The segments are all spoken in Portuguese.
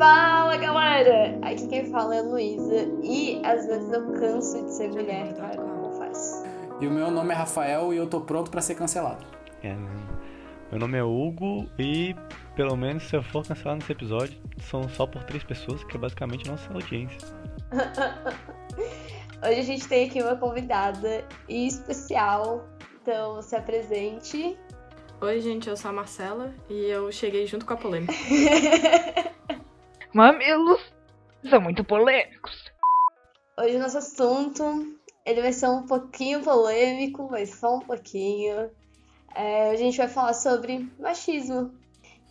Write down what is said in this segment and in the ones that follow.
Fala galera! Aqui quem fala é a Luísa e às vezes eu canso de ser mulher, cara, como faz? E o meu nome é Rafael e eu tô pronto pra ser cancelado. É, meu nome é Hugo e pelo menos se eu for cancelado nesse episódio, são só por três pessoas, que é basicamente nossa audiência. Hoje a gente tem aqui uma convidada especial, então se apresente. Oi, gente, eu sou a Marcela e eu cheguei junto com a polêmica. Mamilos são muito polêmicos. Hoje o nosso assunto ele vai ser um pouquinho polêmico, mas só um pouquinho. É, a gente vai falar sobre machismo.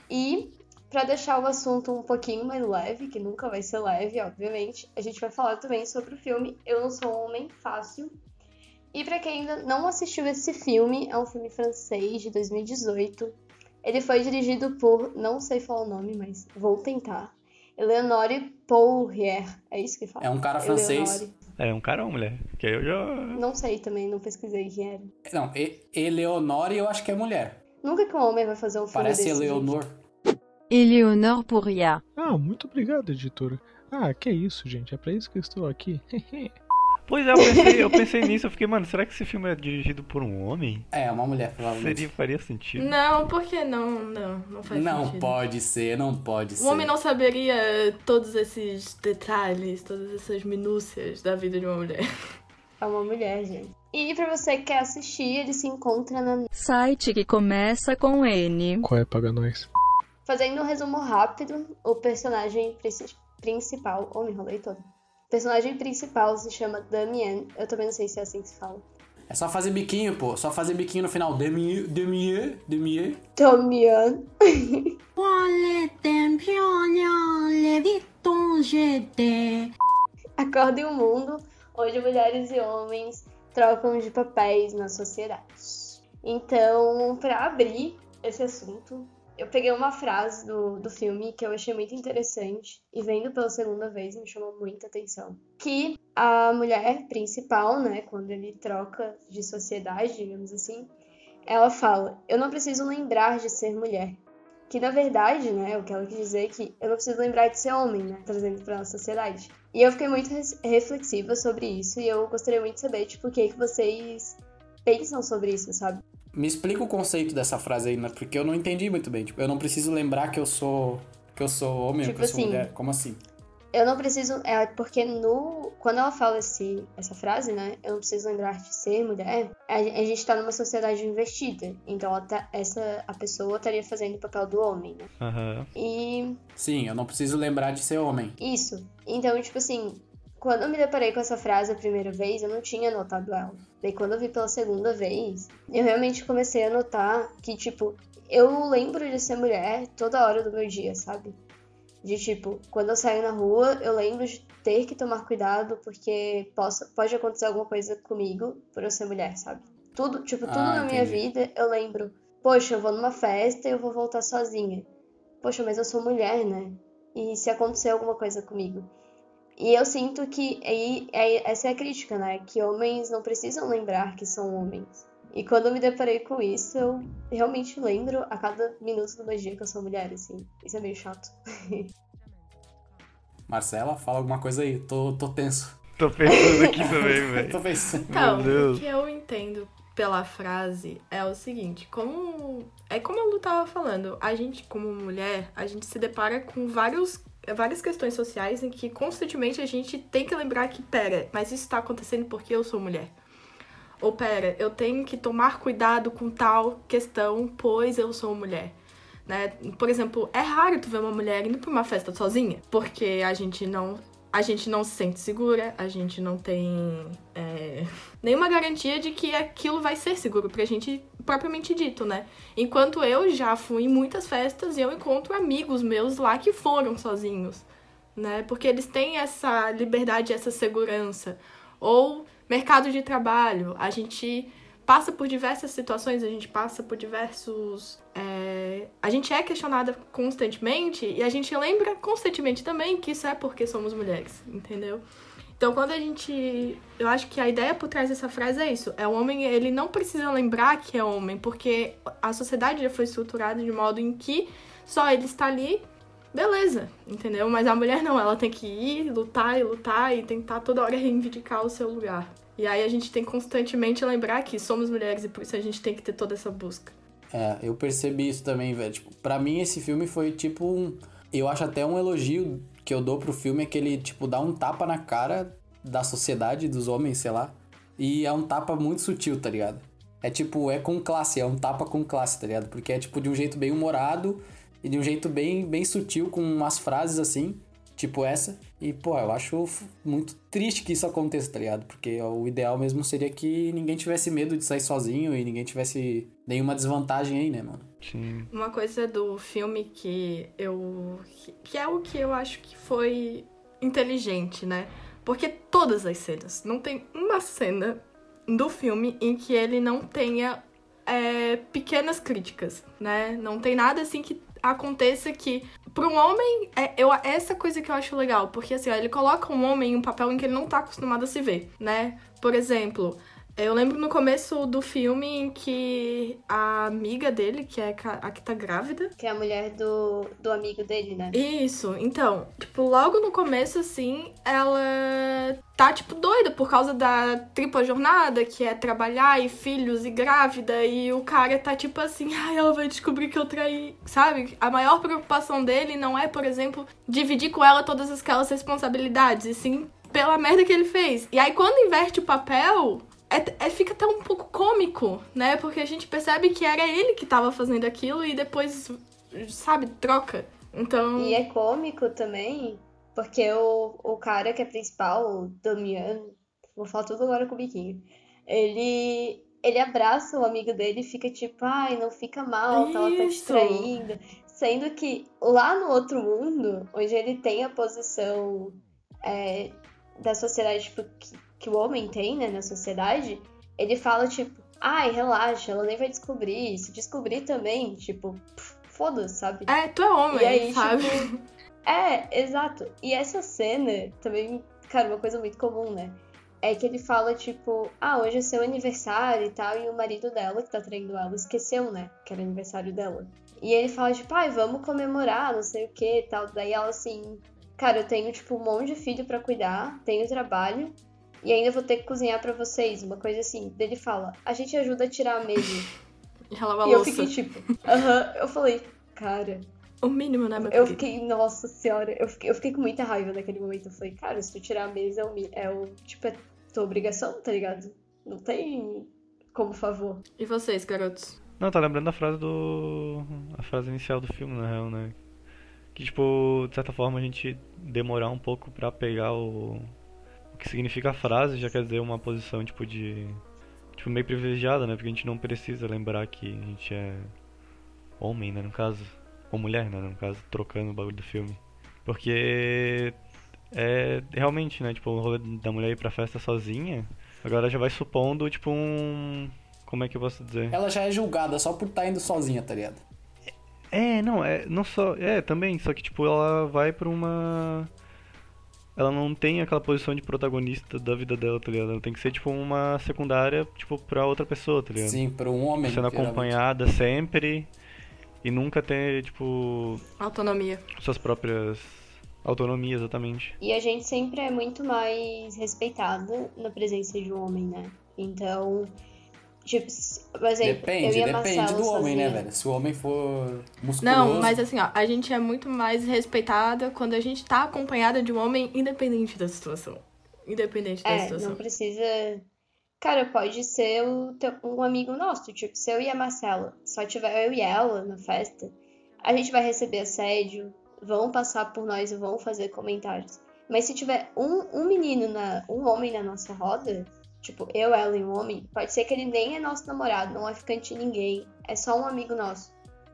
E para deixar o assunto um pouquinho mais leve, que nunca vai ser leve, obviamente, a gente vai falar também sobre o filme Eu Não Sou um Homem Fácil. E para quem ainda não assistiu esse filme, é um filme francês de 2018. Ele foi dirigido por, não sei falar o nome, mas vou tentar. Eleonore Poirier, é isso que fala? É um cara francês. Eleonore. É um cara ou mulher? Que aí eu já. Não sei também, não pesquisei quem era. Não, e Eleonore eu acho que é mulher. Nunca que um homem vai fazer um filme Parece desse, Eleonor. Eleonore Pourriat. Ah, muito obrigado, editora. Ah, que isso, gente. É pra isso que eu estou aqui. Pois é, eu pensei, eu pensei nisso, eu fiquei, mano, será que esse filme é dirigido por um homem? É, uma mulher, provavelmente. Seria, faria sentido. Não, porque não, não, não faz Não sentido. pode ser, não pode ser. O homem não saberia todos esses detalhes, todas essas minúcias da vida de uma mulher. É uma mulher, gente. E pra você que quer assistir, ele se encontra na. Site que começa com N. Qual é, paga nós? Fazendo um resumo rápido, o personagem princi- principal. Oh, me enrolei todo. O personagem principal se chama Damien. Eu também não sei se é assim que se fala. É só fazer biquinho, pô. Só fazer biquinho no final. Damien, Damien, Damien. Damien. Olha, Acordem o mundo. onde mulheres e homens trocam de papéis na sociedade. Então, para abrir esse assunto, eu peguei uma frase do, do filme que eu achei muito interessante e vendo pela segunda vez me chamou muita atenção. Que a mulher principal, né, quando ele troca de sociedade, digamos assim, ela fala: Eu não preciso lembrar de ser mulher. Que na verdade, né, o que ela quis dizer é que eu não preciso lembrar de ser homem, né, trazendo pra nossa sociedade. E eu fiquei muito reflexiva sobre isso e eu gostaria muito de saber, tipo, o que, que vocês pensam sobre isso, sabe? Me explica o conceito dessa frase aí, né? Porque eu não entendi muito bem. Tipo, eu não preciso lembrar que eu sou. que eu sou homem ou Tipo que eu sou assim, mulher. Como assim? Eu não preciso. É porque no. Quando ela fala esse, essa frase, né? Eu não preciso lembrar de ser mulher. A, a gente tá numa sociedade invertida. Então ela tá- essa, a pessoa estaria fazendo o papel do homem, né? Aham. E Sim, eu não preciso lembrar de ser homem. Isso. Então, tipo assim, quando eu me deparei com essa frase a primeira vez, eu não tinha notado ela. Daí quando eu vi pela segunda vez, eu realmente comecei a notar que, tipo, eu lembro de ser mulher toda hora do meu dia, sabe? De tipo, quando eu saio na rua, eu lembro de ter que tomar cuidado porque possa, pode acontecer alguma coisa comigo por eu ser mulher, sabe? Tudo, tipo, tudo Ah, na minha entendi. vida eu lembro. Poxa, eu vou numa festa e eu vou voltar sozinha. Poxa, mas eu sou mulher, né? E se acontecer alguma coisa comigo? E eu sinto que aí, aí essa é a crítica, né? Que homens não precisam lembrar que são homens. E quando eu me deparei com isso, eu realmente lembro a cada minuto do meu dia que eu sou mulher, assim. Isso é meio chato. Marcela, fala alguma coisa aí. Tô, tô tenso. Tô pensando aqui também, tô velho. pensando. Então, Deus. o que eu entendo pela frase é o seguinte, como é como a Lu tava falando, a gente como mulher, a gente se depara com vários várias questões sociais em que constantemente a gente tem que lembrar que, pera, mas isso tá acontecendo porque eu sou mulher. Ou pera, eu tenho que tomar cuidado com tal questão, pois eu sou mulher. Né? Por exemplo, é raro tu ver uma mulher indo pra uma festa sozinha, porque a gente não a gente não se sente segura, a gente não tem é, nenhuma garantia de que aquilo vai ser seguro pra gente propriamente dito, né? Enquanto eu já fui em muitas festas e eu encontro amigos meus lá que foram sozinhos, né? Porque eles têm essa liberdade, essa segurança. Ou mercado de trabalho, a gente passa por diversas situações, a gente passa por diversos. é, A gente é questionada constantemente e a gente lembra constantemente também que isso é porque somos mulheres, entendeu? Então, quando a gente. Eu acho que a ideia por trás dessa frase é isso. É o homem, ele não precisa lembrar que é homem, porque a sociedade já foi estruturada de modo em que só ele está ali beleza, entendeu? Mas a mulher não, ela tem que ir, lutar e lutar e tentar toda hora reivindicar o seu lugar. E aí a gente tem constantemente lembrar que somos mulheres e por isso a gente tem que ter toda essa busca. É, eu percebi isso também, velho. Tipo, pra mim esse filme foi tipo um. Eu acho até um elogio que eu dou pro filme é que ele, tipo, dá um tapa na cara da sociedade, dos homens, sei lá. E é um tapa muito sutil, tá ligado? É tipo, é com classe, é um tapa com classe, tá ligado? Porque é tipo de um jeito bem humorado e de um jeito bem, bem sutil, com umas frases assim, tipo essa. E, pô, eu acho muito triste que isso aconteça, tá ligado? Porque o ideal mesmo seria que ninguém tivesse medo de sair sozinho e ninguém tivesse nenhuma desvantagem aí, né, mano? Sim. Uma coisa do filme que eu. que- que é o que eu acho que foi inteligente, né? Porque todas as cenas, não tem uma cena do filme em que ele não tenha é, pequenas críticas, né? Não tem nada assim que aconteça que para um homem é eu essa coisa que eu acho legal, porque assim, ó, ele coloca um homem em um papel em que ele não tá acostumado a se ver, né? Por exemplo, eu lembro no começo do filme em que a amiga dele, que é a que tá grávida, Que é a mulher do, do amigo dele, né? isso, então, tipo, logo no começo, assim, ela tá, tipo, doida por causa da tripla jornada, que é trabalhar e filhos e grávida, e o cara tá, tipo assim, ai, ela vai descobrir que eu traí, sabe? A maior preocupação dele não é, por exemplo, dividir com ela todas aquelas responsabilidades, e sim pela merda que ele fez. E aí, quando inverte o papel, é, é- fica até um pouco cômico, né? Porque a gente percebe que era ele que tava fazendo aquilo e depois, sabe, troca. Então. E é cômico também, porque o, o cara que é principal, o Damian, vou falar tudo agora com o biquinho, ele, ele abraça o amigo dele e fica tipo, ai, não fica mal, tá, ela tá traindo. Sendo que lá no outro mundo, onde ele tem a posição é, da sociedade tipo, que, que o homem tem, né, na sociedade, ele fala tipo, ai, relaxa, ela nem vai descobrir. Se descobrir também, tipo, foda-se, sabe? É, tu é homem, aí, sabe? tipo. É, exato. E essa cena também, cara, uma coisa muito comum, né? É que ele fala, tipo, ah, hoje é seu aniversário e tal, e o marido dela, que tá traindo ela, esqueceu, né? Que era aniversário dela. E ele fala, tipo, ai, vamos comemorar, não sei o que e tal. Daí ela assim, cara, eu tenho, tipo, um monte de filho pra cuidar, tenho trabalho, e ainda vou ter que cozinhar pra vocês, uma coisa assim. Daí ele fala, a gente ajuda a tirar a mesa. E ela a e eu louça. fiquei tipo, aham, eu falei, cara. O mínimo, né, meu Eu querido? fiquei, nossa senhora, eu fiquei, eu fiquei com muita raiva naquele momento. Eu falei, cara, se tu tirar a mesa é o, é o tipo, é tua obrigação, tá ligado? Não tem como favor. E vocês, garotos? Não, tá lembrando da frase do. a frase inicial do filme, na real, né? Que, tipo, de certa forma a gente demorar um pouco pra pegar o. que significa a frase, já quer dizer uma posição, tipo, de. tipo, meio privilegiada, né? Porque a gente não precisa lembrar que a gente é homem, né? No caso. Ou mulher, né? No caso, trocando o bagulho do filme. Porque. É realmente, né? Tipo, o rolê da mulher ir pra festa sozinha. Agora já vai supondo, tipo, um. Como é que eu posso dizer? Ela já é julgada só por estar indo sozinha, tá ligado? É, não, é, não só, é, também, só que tipo ela vai pra uma ela não tem aquela posição de protagonista da vida dela, tá ligado? Ela tem que ser tipo uma secundária, tipo pra outra pessoa, tá ligado? Sim, pra um homem. Sendo acompanhada sempre e nunca ter tipo Autonomia. suas próprias autonomias, exatamente. E a gente sempre é muito mais respeitada na presença de um homem, né? Então, tipo, exemplo, eu Depende, depende do homem, né, sozinha. velho? Se o homem for musculoso... Não, mas assim, ó, a gente é muito mais respeitada quando a gente tá acompanhada de um homem independente da situação. Independente da É, situação. não precisa. Cara, pode ser o teu- um amigo nosso. Tipo, se eu e a Marcela só tiver eu e ela na festa, a gente vai receber assédio, vão passar por nós e vão fazer comentários. Mas se tiver um, um menino, na, um homem na nossa roda, tipo, eu, ela e um homem, pode ser que ele nem é nosso namorado, não é ficante de ninguém, é só um amigo nosso.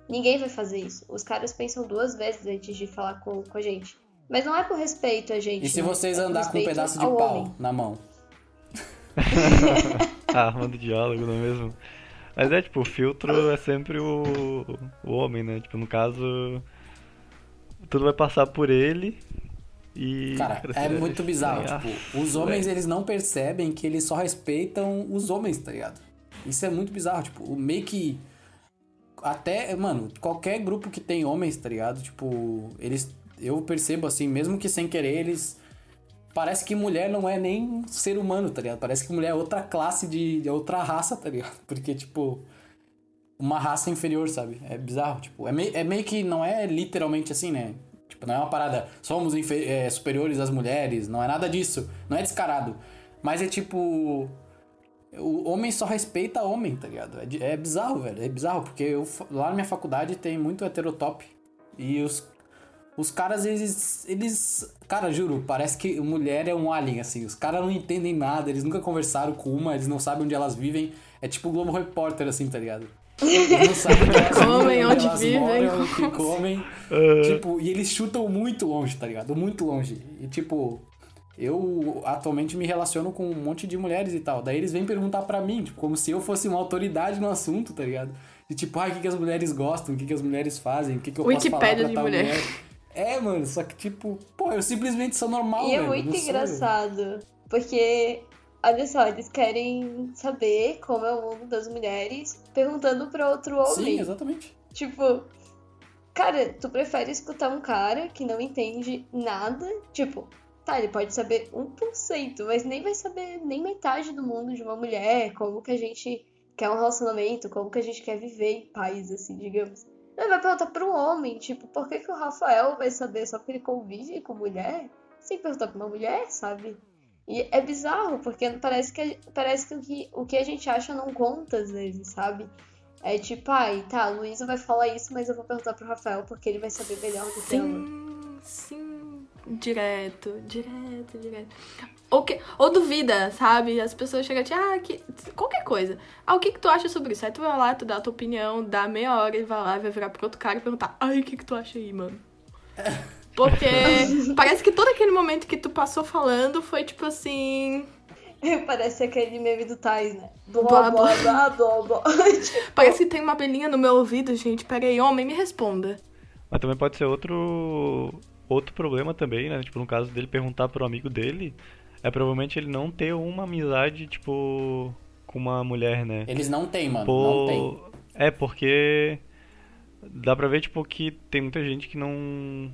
Ninguém vai fazer isso. Os caras pensam duas vezes antes de falar com, com a gente. Mas não é por respeito a gente. E se né? vocês É andar com um pedaço de pau homem. na mão? ah, armando diálogo, não é mesmo? Mas é tipo, o filtro é sempre o, o homem, né? Tipo, no caso, tudo vai passar por ele e. Cara, é muito bizarro. ah, Tipo, os homens, eles não percebem que eles só respeitam os homens, tá ligado? Isso é muito bizarro. Tipo, o meio que... até, mano, qualquer grupo que tem homens, tá ligado? Tipo, eles. Eu percebo assim, mesmo que sem querer, eles. Parece que mulher não é nem ser humano, tá ligado? Parece que mulher é outra classe de. de outra raça, tá ligado? Porque, tipo. Uma raça inferior, sabe? É bizarro, tipo. É, mei, é meio que não é literalmente assim, né? Tipo, não é uma parada. Somos é, superiores às mulheres, não é nada disso. Não é descarado. Mas é tipo. O homem só respeita homem, tá ligado? É, é bizarro, velho. É bizarro, porque eu, lá na minha faculdade tem muito heterotop. E os, os caras, eles, eles. Cara, juro, parece que mulher é um alien, assim. Os caras não entendem nada, eles nunca conversaram com uma, eles não sabem onde elas vivem. É tipo o Globo Repórter, assim, tá ligado? Eles não sabem onde elas Comem, vivem, onde elas vivem. moram, o que comem. Tipo, e eles chutam muito longe, tá ligado? Muito longe. E tipo, eu atualmente me relaciono com um monte de mulheres e tal. Daí eles vêm perguntar pra mim, tipo, como se eu fosse uma autoridade no assunto, tá ligado? E tipo, ah, o que, que as mulheres gostam, o que, que as mulheres fazem, o que, que eu posso falar pra de tal mulher. É, mano, só que tipo, pô, eu simplesmente sou normal, E é velho, muito sou eu. engraçado, porque, olha só, eles querem saber como é o mundo das mulheres, perguntando pra outro Sim, homem. exatamente. Tipo, cara, tu prefere escutar um cara que não entende nada? Tipo, tá, ele pode saber 1%, mas nem vai saber nem metade do mundo de uma mulher, como que a gente quer um relacionamento, como que a gente quer viver em paz, assim, digamos. Ele vai perguntar para um homem, tipo, por que, que o Rafael vai saber só porque ele convive com mulher? Sem perguntar pra uma mulher, sabe? E é bizarro, porque parece que, parece que o, que o que a gente acha não conta às vezes, sabe? É tipo, ai, tá, a Luísa vai falar isso, mas eu vou perguntar pro Rafael porque ele vai saber melhor do que ela. Sim, sim. Direto, direto, direto. Ou, que, ou duvida, sabe? As pessoas chegam a te, ah, que, qualquer coisa. Ah, o que, que tu acha sobre isso? Aí tu vai lá, tu dá a tua opinião, dá meia hora e vai lá, vai virar pro outro cara e perguntar, ai, o que, que tu acha aí, mano? Porque parece que todo aquele momento que tu passou falando foi tipo assim. Parece aquele meme do Tais, né? Blá, Blá, blá, blá, blá, blá. Parece que tem uma abelhinha no meu ouvido, gente. Pera aí, homem, me responda. Mas também pode ser outro outro problema também, né? Tipo, no caso dele perguntar pro amigo dele, é provavelmente ele não ter uma amizade, tipo, com uma mulher, né? Eles não têm, mano. Pô, Não tem. É, porque dá pra ver, tipo, que tem muita gente que não.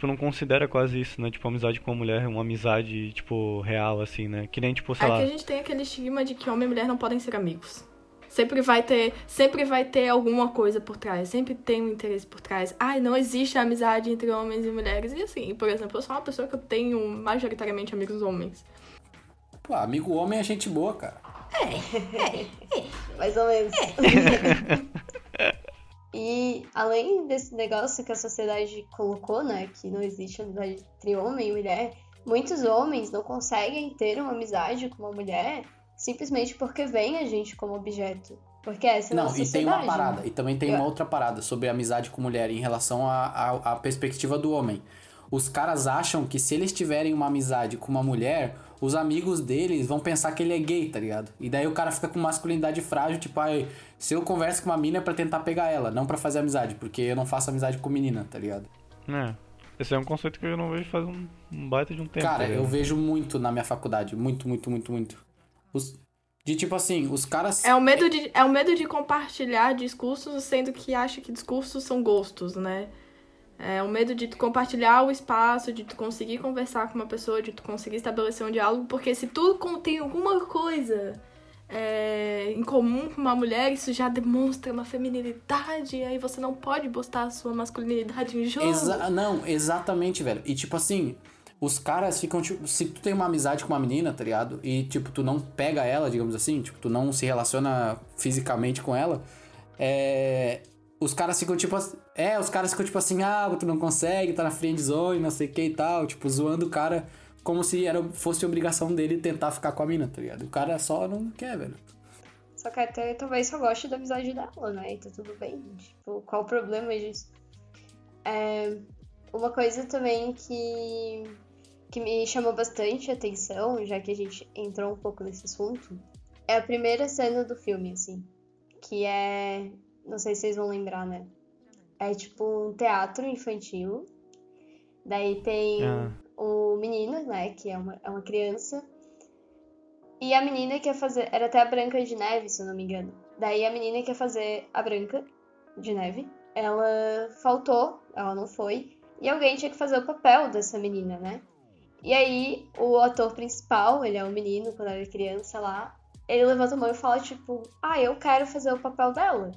Tipo, não considera quase isso, né? Tipo, amizade com uma mulher, uma amizade, tipo, real, assim, né? Que nem, tipo, sei É lá. que a gente tem aquele estigma de que homem e mulher não podem ser amigos. Sempre vai ter, sempre vai ter alguma coisa por trás, sempre tem um interesse por trás. Ai, não existe amizade entre homens e mulheres. E assim, por exemplo, eu sou uma pessoa que eu tenho majoritariamente amigos homens. Pô, amigo homem é gente boa, cara. Mais ou menos. E além desse negócio que a sociedade colocou, né, que não existe amizade entre homem e mulher, muitos homens não conseguem ter uma amizade com uma mulher simplesmente porque veem a gente como objeto. Porque essa é a Não, e tem uma sociedade. parada, né? e também tem Eu- uma outra parada sobre amizade com mulher em relação à perspectiva do homem. Os caras acham que se eles tiverem uma amizade com uma mulher, os amigos deles vão pensar que ele é gay, tá ligado? E daí o cara fica com masculinidade frágil, tipo, ai, se eu converso com uma mina é pra tentar pegar ela, não pra fazer amizade, porque eu não faço amizade com menina, tá ligado? É. Esse é um conceito que eu não vejo faz um, um baita de um tempo. Cara, tá eu vejo muito na minha faculdade, muito, muito, muito, muito. Os- de tipo assim, os caras. É o medo de, é o medo de compartilhar discursos, sendo que acha que discursos são gostos, né? É o medo de tu compartilhar o espaço, de tu conseguir conversar com uma pessoa, de tu conseguir estabelecer um diálogo, porque se tu contém alguma coisa é, em comum com uma mulher, isso já demonstra uma feminilidade, e aí você não pode botar a sua masculinidade em jogo. Exa não, exatamente, velho. E tipo assim, os caras ficam, tipo, se tu tem uma amizade com uma menina, tá ligado? E tipo, tu não pega ela, digamos assim, tipo, tu não se relaciona fisicamente com ela, é. Os caras ficam tipo assim. É, os caras ficam tipo assim, ah, tu não consegue, tá na friend zone, não sei o que e tal, tipo, zoando o cara como se era, fosse obrigação dele tentar ficar com a mina, tá ligado? O cara só não quer, velho. Só que até talvez só goste da amizade dela, né? E tá tudo bem. Tipo, qual o problema disso? É, uma coisa também que, que me chamou bastante atenção, já que a gente entrou um pouco nesse assunto, é a primeira cena do filme, assim. Que é. Não sei se vocês vão lembrar, né? É tipo um teatro infantil. Daí tem Ah. o menino, né? Que é uma, é uma criança. E a menina quer fazer. Era até a Branca de Neve, se eu não me engano. Daí a menina que ia fazer a Branca de Neve, ela faltou, ela não foi, e alguém tinha que fazer o papel dessa menina, né? E aí o ator principal, ele é um menino quando era criança lá, ele levanta a mão e fala tipo, ah, eu quero fazer o papel dela.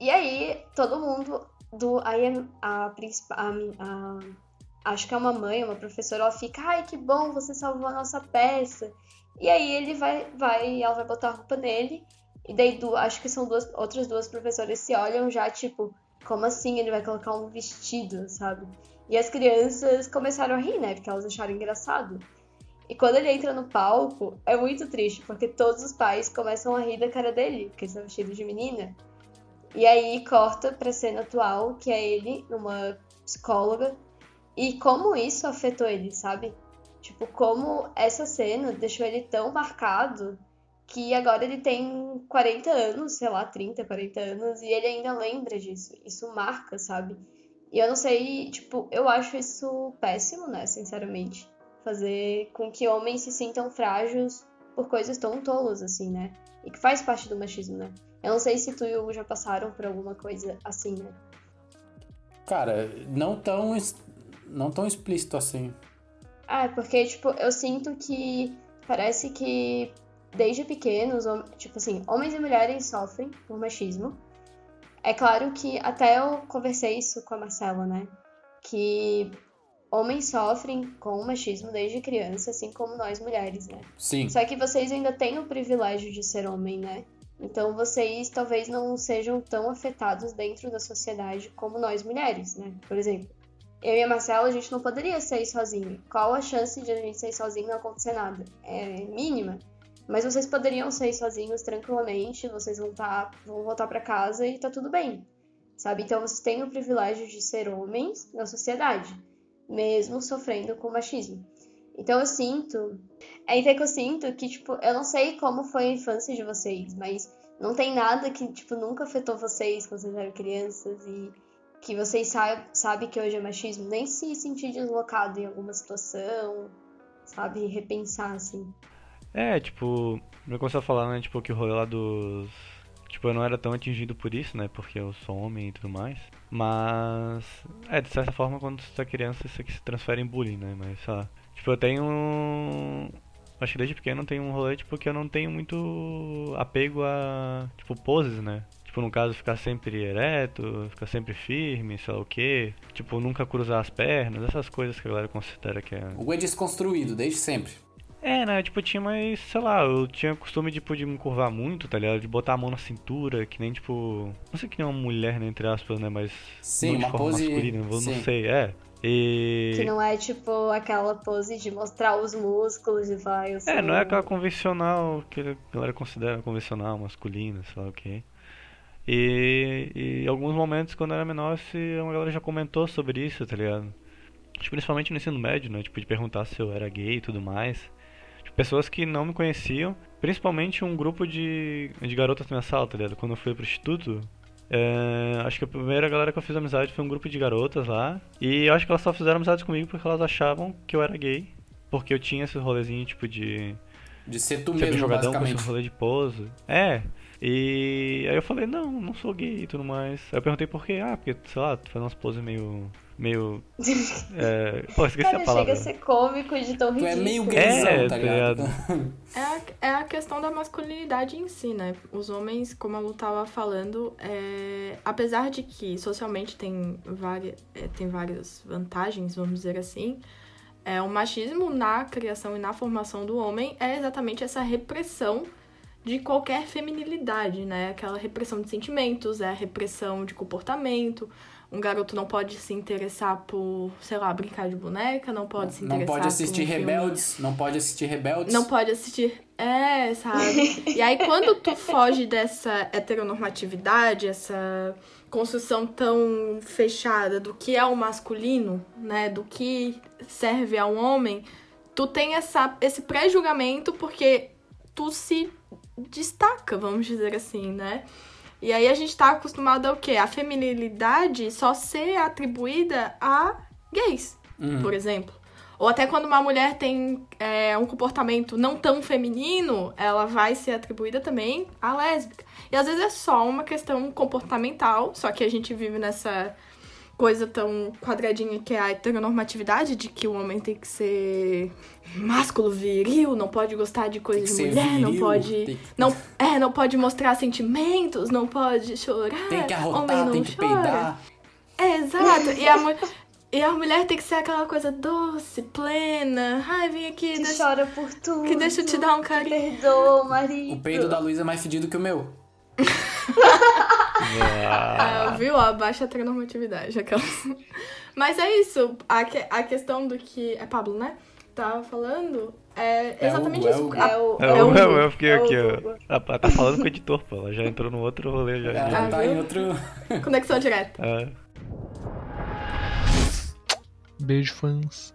E aí todo mundo do aí a, principal acho que é uma mãe, uma professora, ela fica, ai que bom, você salvou a nossa peça. E aí ele vai vai ela vai botar a roupa nele e daí du, acho que são duas outras duas professoras se olham já tipo, como assim ele vai colocar um vestido, sabe? E as crianças começaram a rir, né? Porque elas acharam engraçado. E quando ele entra no palco, é muito triste, porque todos os pais começam a rir da cara dele, porque ele está vestido de menina. E aí corta pra cena atual, que é ele numa psicóloga. E como isso afetou ele, sabe? Tipo, como essa cena deixou ele tão marcado que agora ele tem 40 anos, sei lá, 30, 40 anos, e ele ainda lembra disso. Isso marca, sabe? E eu não sei, tipo, eu acho isso péssimo, né, sinceramente. Fazer com que homens se sintam frágeis por coisas tão tolas, assim, né? E que faz parte do machismo, né? Eu não sei se tu e o já passaram por alguma coisa assim, né? Cara, não tão, não tão explícito assim. Ah, é porque, tipo, eu sinto que parece que desde pequenos, tipo assim, homens e mulheres sofrem por machismo. É claro que até eu conversei isso com a Marcela, né? Que homens sofrem com o machismo desde criança, assim como nós mulheres, né? Sim. Só que vocês ainda têm o privilégio de ser homem, né? Então vocês talvez não sejam tão afetados dentro da sociedade como nós mulheres, né? Por exemplo, eu e a Marcela, a gente não poderia sair sozinho. Qual a chance de a gente sair sozinho e não acontecer nada? É mínima. Mas vocês poderiam sair sozinhos tranquilamente, vocês vão, tá, vão voltar para casa e tá tudo bem, sabe? Então vocês têm o privilégio de ser homens na sociedade, mesmo sofrendo com machismo. Então eu sinto, é até que eu sinto que, tipo, eu não sei como foi a infância de vocês, mas não tem nada que, tipo, nunca afetou vocês quando vocês eram crianças e que vocês sabem sabe que hoje é machismo, nem se sentir deslocado em alguma situação, sabe? Repensar, assim. É, tipo, eu comecei a falar, né, tipo, que o rolê lá dos. Tipo, eu não era tão atingido por isso, né, porque eu sou homem e tudo mais. Mas. É, de certa forma, quando você é criança, isso aqui se transfere em bullying, né, mas sei lá. Tipo, eu tenho. Acho que desde pequeno eu tenho um rolê, tipo, que eu não tenho muito apego a, tipo, poses, né? Tipo, no caso, ficar sempre ereto, ficar sempre firme, sei lá o quê. Tipo, nunca cruzar as pernas, essas coisas que a galera considera que é... O é desconstruído, desde sempre. É, né? Tipo, tinha mais, sei lá, eu tinha costume tipo, de me curvar muito, tá ligado? De botar a mão na cintura, que nem tipo. Não sei que nem uma mulher, né, entre aspas, né? Mas. Sim, uma pose- masculina, eu não sei, é. E. Que não é tipo aquela pose de mostrar os músculos e eu sou. É, não é aquela convencional que a galera considera convencional, masculina, sei lá o que. E, e alguns momentos, quando eu era menor, se uma galera já comentou sobre isso, tá ligado? Tipo, principalmente no ensino médio, né? Tipo, de perguntar se eu era gay e tudo mais. Tipo, pessoas que não me conheciam, principalmente um grupo de, de garotas na minha sala, tá ligado? Quando eu fui pro instituto, é, acho que a primeira galera que eu fiz amizade foi um grupo de garotas lá. E eu acho que elas só fizeram amizade comigo porque elas achavam que eu era gay. Porque eu tinha esse rolezinho, tipo, de De ser tu mesmo, jogadão com esse rolê de pose. É. E aí eu falei, não, não sou gay e tudo mais. Aí eu perguntei por quê. Ah, porque, sei lá, tu faz umas poses meio. Meio. É... Pô, esqueci Cara, a palavra. chega a ser cômico de tão Tu ridículo. é meio É, gaysão, tá tá ligado? É a, é a questão da masculinidade em si, né? Os homens, como a Lu tava falando, é, apesar de que socialmente tem, várias, tem várias vantagens, vamos dizer assim, é, o machismo na criação e na formação do homem é exatamente essa repressão de qualquer feminilidade, né? Aquela repressão de sentimentos, é a repressão de comportamento. Um garoto não pode se interessar por, sei lá, brincar de boneca, não pode se Não interessar pode assistir um filme Rebeldes, não pode assistir Rebeldes. não pode assistir. É, sabe? E aí, quando tu foge dessa heteronormatividade, essa construção tão fechada do que é o masculino, né? Do que serve a um homem, tu tem essa, esse pré-julgamento porque tu se destaca, vamos dizer assim, né? E aí a gente tá acostumado ao quê? A feminilidade só ser atribuída a gays Uhum. por exemplo. Ou até quando uma mulher tem é, um comportamento não tão feminino, ela vai ser atribuída também à lésbica. E às vezes é só uma questão comportamental, só que a gente vive nessa coisa tão quadradinha que é a heteronormatividade de que o homem tem que ser másculo, viril, não pode gostar de coisa Tem que de ser mulher, não viril, pode. tem que- Não, é, não pode mostrar sentimentos, não pode chorar. Tem que homem arrotar, não tem que chora. peidar. É, exato. E a, mu- e a mulher tem que ser aquela coisa doce, plena. Ai, vem aqui, Que deixa, chora por tudo. que deixa eu te dar um que carinho. Perdoa, marido. O peido da Luísa é mais fedido que o meu. Ah, Ah, viu? Abaixa a heteronormatividade. Aquelas... Mas é isso. A, que- a questão do que. É Pablo, né? Tava falando. É É exatamente é isso. É o, eu, é o eu, Hugo. eu fiquei É aqui. Ela tá falando com o editor, pô. Ela já entrou no outro rolê. Já, Ela já. já tá viu? em outro. Conexão direta. É. Beijo, fãs.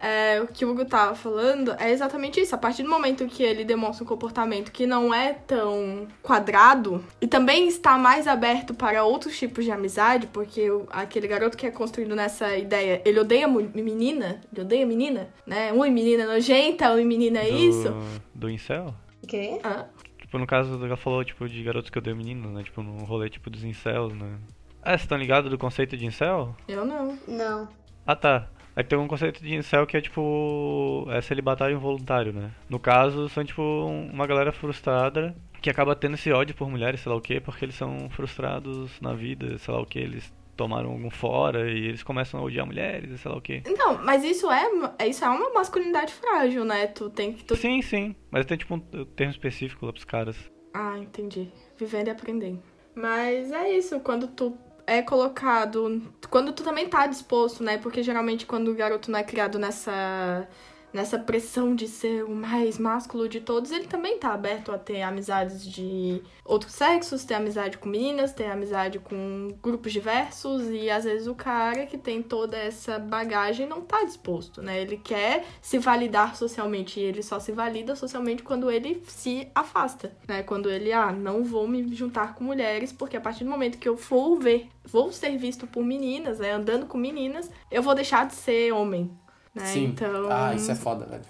É, o que o Hugo tava falando é exatamente isso. A partir do momento que ele demonstra um comportamento que não é tão quadrado e também está mais aberto para outros tipos de amizade, porque o- aquele garoto que é construído nessa ideia, ele odeia menina, ele odeia menina, né? Ui, menina nojenta, ui, menina é isso. Do, incel? O quê? Ah, Tipo, no caso, ela falou, tipo, de garotos que odeiam meninos, né? Tipo, no rolê, tipo, dos incels, né? Ah, vocês estão ligados do conceito de incel? eu não. Não. Ah, tá. Aí tem um conceito de incel que é, tipo, é celibatário involuntário, né? No caso, são, tipo, um- uma galera frustrada que acaba tendo esse ódio por mulheres, sei lá o quê, porque eles são frustrados na vida, sei lá o quê, eles tomaram algum fora e eles começam a odiar mulheres, sei lá o quê. Então, mas isso é, é- isso é uma masculinidade frágil, né? Tu tem que. Tu... Sim, sim. Mas tem, tipo, um termo específico lá pros caras. Ah, entendi. Vivendo e aprendendo. Mas é isso, quando tu é colocado. Quando tu também tá disposto, né? Porque geralmente quando o garoto não é criado nessa. Nessa pressão de ser o mais másculo de todos, ele também tá aberto a ter amizades de outros sexos, ter amizade com meninas, ter amizade com grupos diversos, e às vezes o cara que tem toda essa bagagem não tá disposto, né? Ele quer se validar socialmente, e ele só se valida socialmente quando ele se afasta, né? Quando ele, ah, não vou me juntar com mulheres, porque a partir do momento que eu for ver, vou ser visto por meninas, né? Andando com meninas, eu vou deixar de ser homem. Né? Sim. Então. Ah, isso é foda, velho.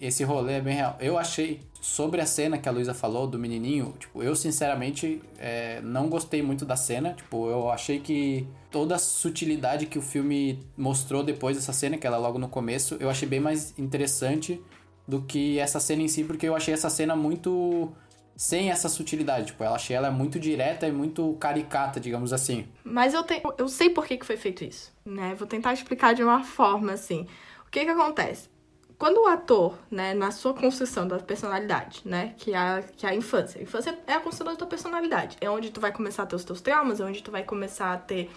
Esse rolê é bem real. Eu achei, sobre a cena que a Luísa falou do menininho, tipo, eu sinceramente é, não gostei muito da cena. Tipo, eu achei que toda a sutilidade que o filme mostrou depois dessa cena, que ela é logo no começo, eu achei bem mais interessante do que essa cena em si, porque eu achei essa cena muito sem essa sutilidade. Tipo, eu achei ela muito direta e muito caricata, digamos assim. Mas eu, tenho, eu sei por que, que foi feito isso, né? Vou tentar explicar de uma forma assim. O que que acontece? Quando o ator, né, na sua construção da personalidade, né, que é a, que é a infância. A infância é a construção da tua personalidade. É onde tu vai começar a ter os teus traumas, é onde tu vai começar a ter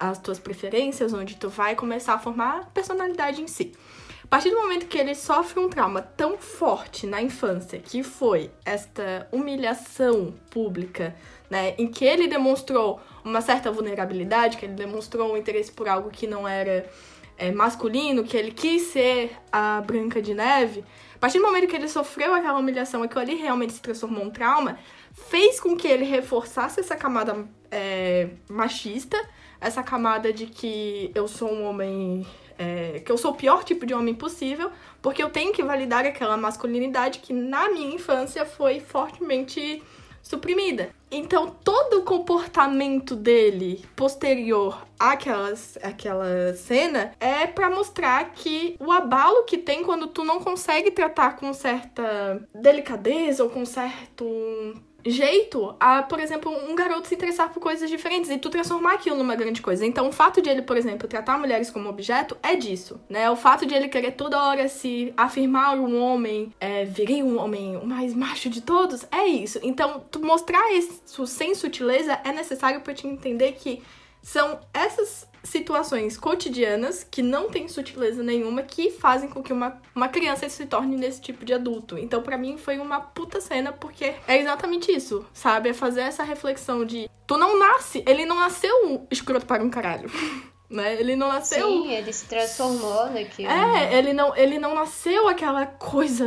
as tuas preferências, onde tu vai começar a formar a personalidade em si. A partir do momento que ele sofre um trauma tão forte na infância, que foi esta humilhação pública, né, em que ele demonstrou uma certa vulnerabilidade, que ele demonstrou um interesse por algo que não era é, masculino, que ele quis ser a Branca de Neve, a partir do momento que ele sofreu aquela humilhação, aquilo ali realmente se transformou em um trauma, fez com que ele reforçasse essa camada é, machista, essa camada de que eu sou um homem. é, que eu sou o pior tipo de homem possível, porque eu tenho que validar aquela masculinidade que na minha infância foi fortemente suprimida. Então, todo o comportamento dele posterior àquelas, àquela cena é pra mostrar que o abalo que tem quando tu não consegue tratar com certa delicadeza ou com certo jeito a, por exemplo, um garoto se interessar por coisas diferentes e tu transformar aquilo numa grande coisa. Então, o fato de ele, por exemplo, tratar mulheres como objeto é disso, né? O fato de ele querer toda hora se afirmar um homem, é, virei um homem o mais macho de todos, é isso. Então, tu mostrar isso sem sutileza é necessário para te entender que são essas situações cotidianas que não tem sutileza nenhuma que fazem com que uma, uma criança se torne nesse tipo de adulto. Então, pra mim, foi uma puta cena, porque é exatamente isso, sabe? É fazer essa reflexão de tu não nasce, ele não nasceu escroto para um caralho. Né? Ele não nasceu. Sim, ele se transformou naquilo. É, ele não, ele não nasceu aquela coisa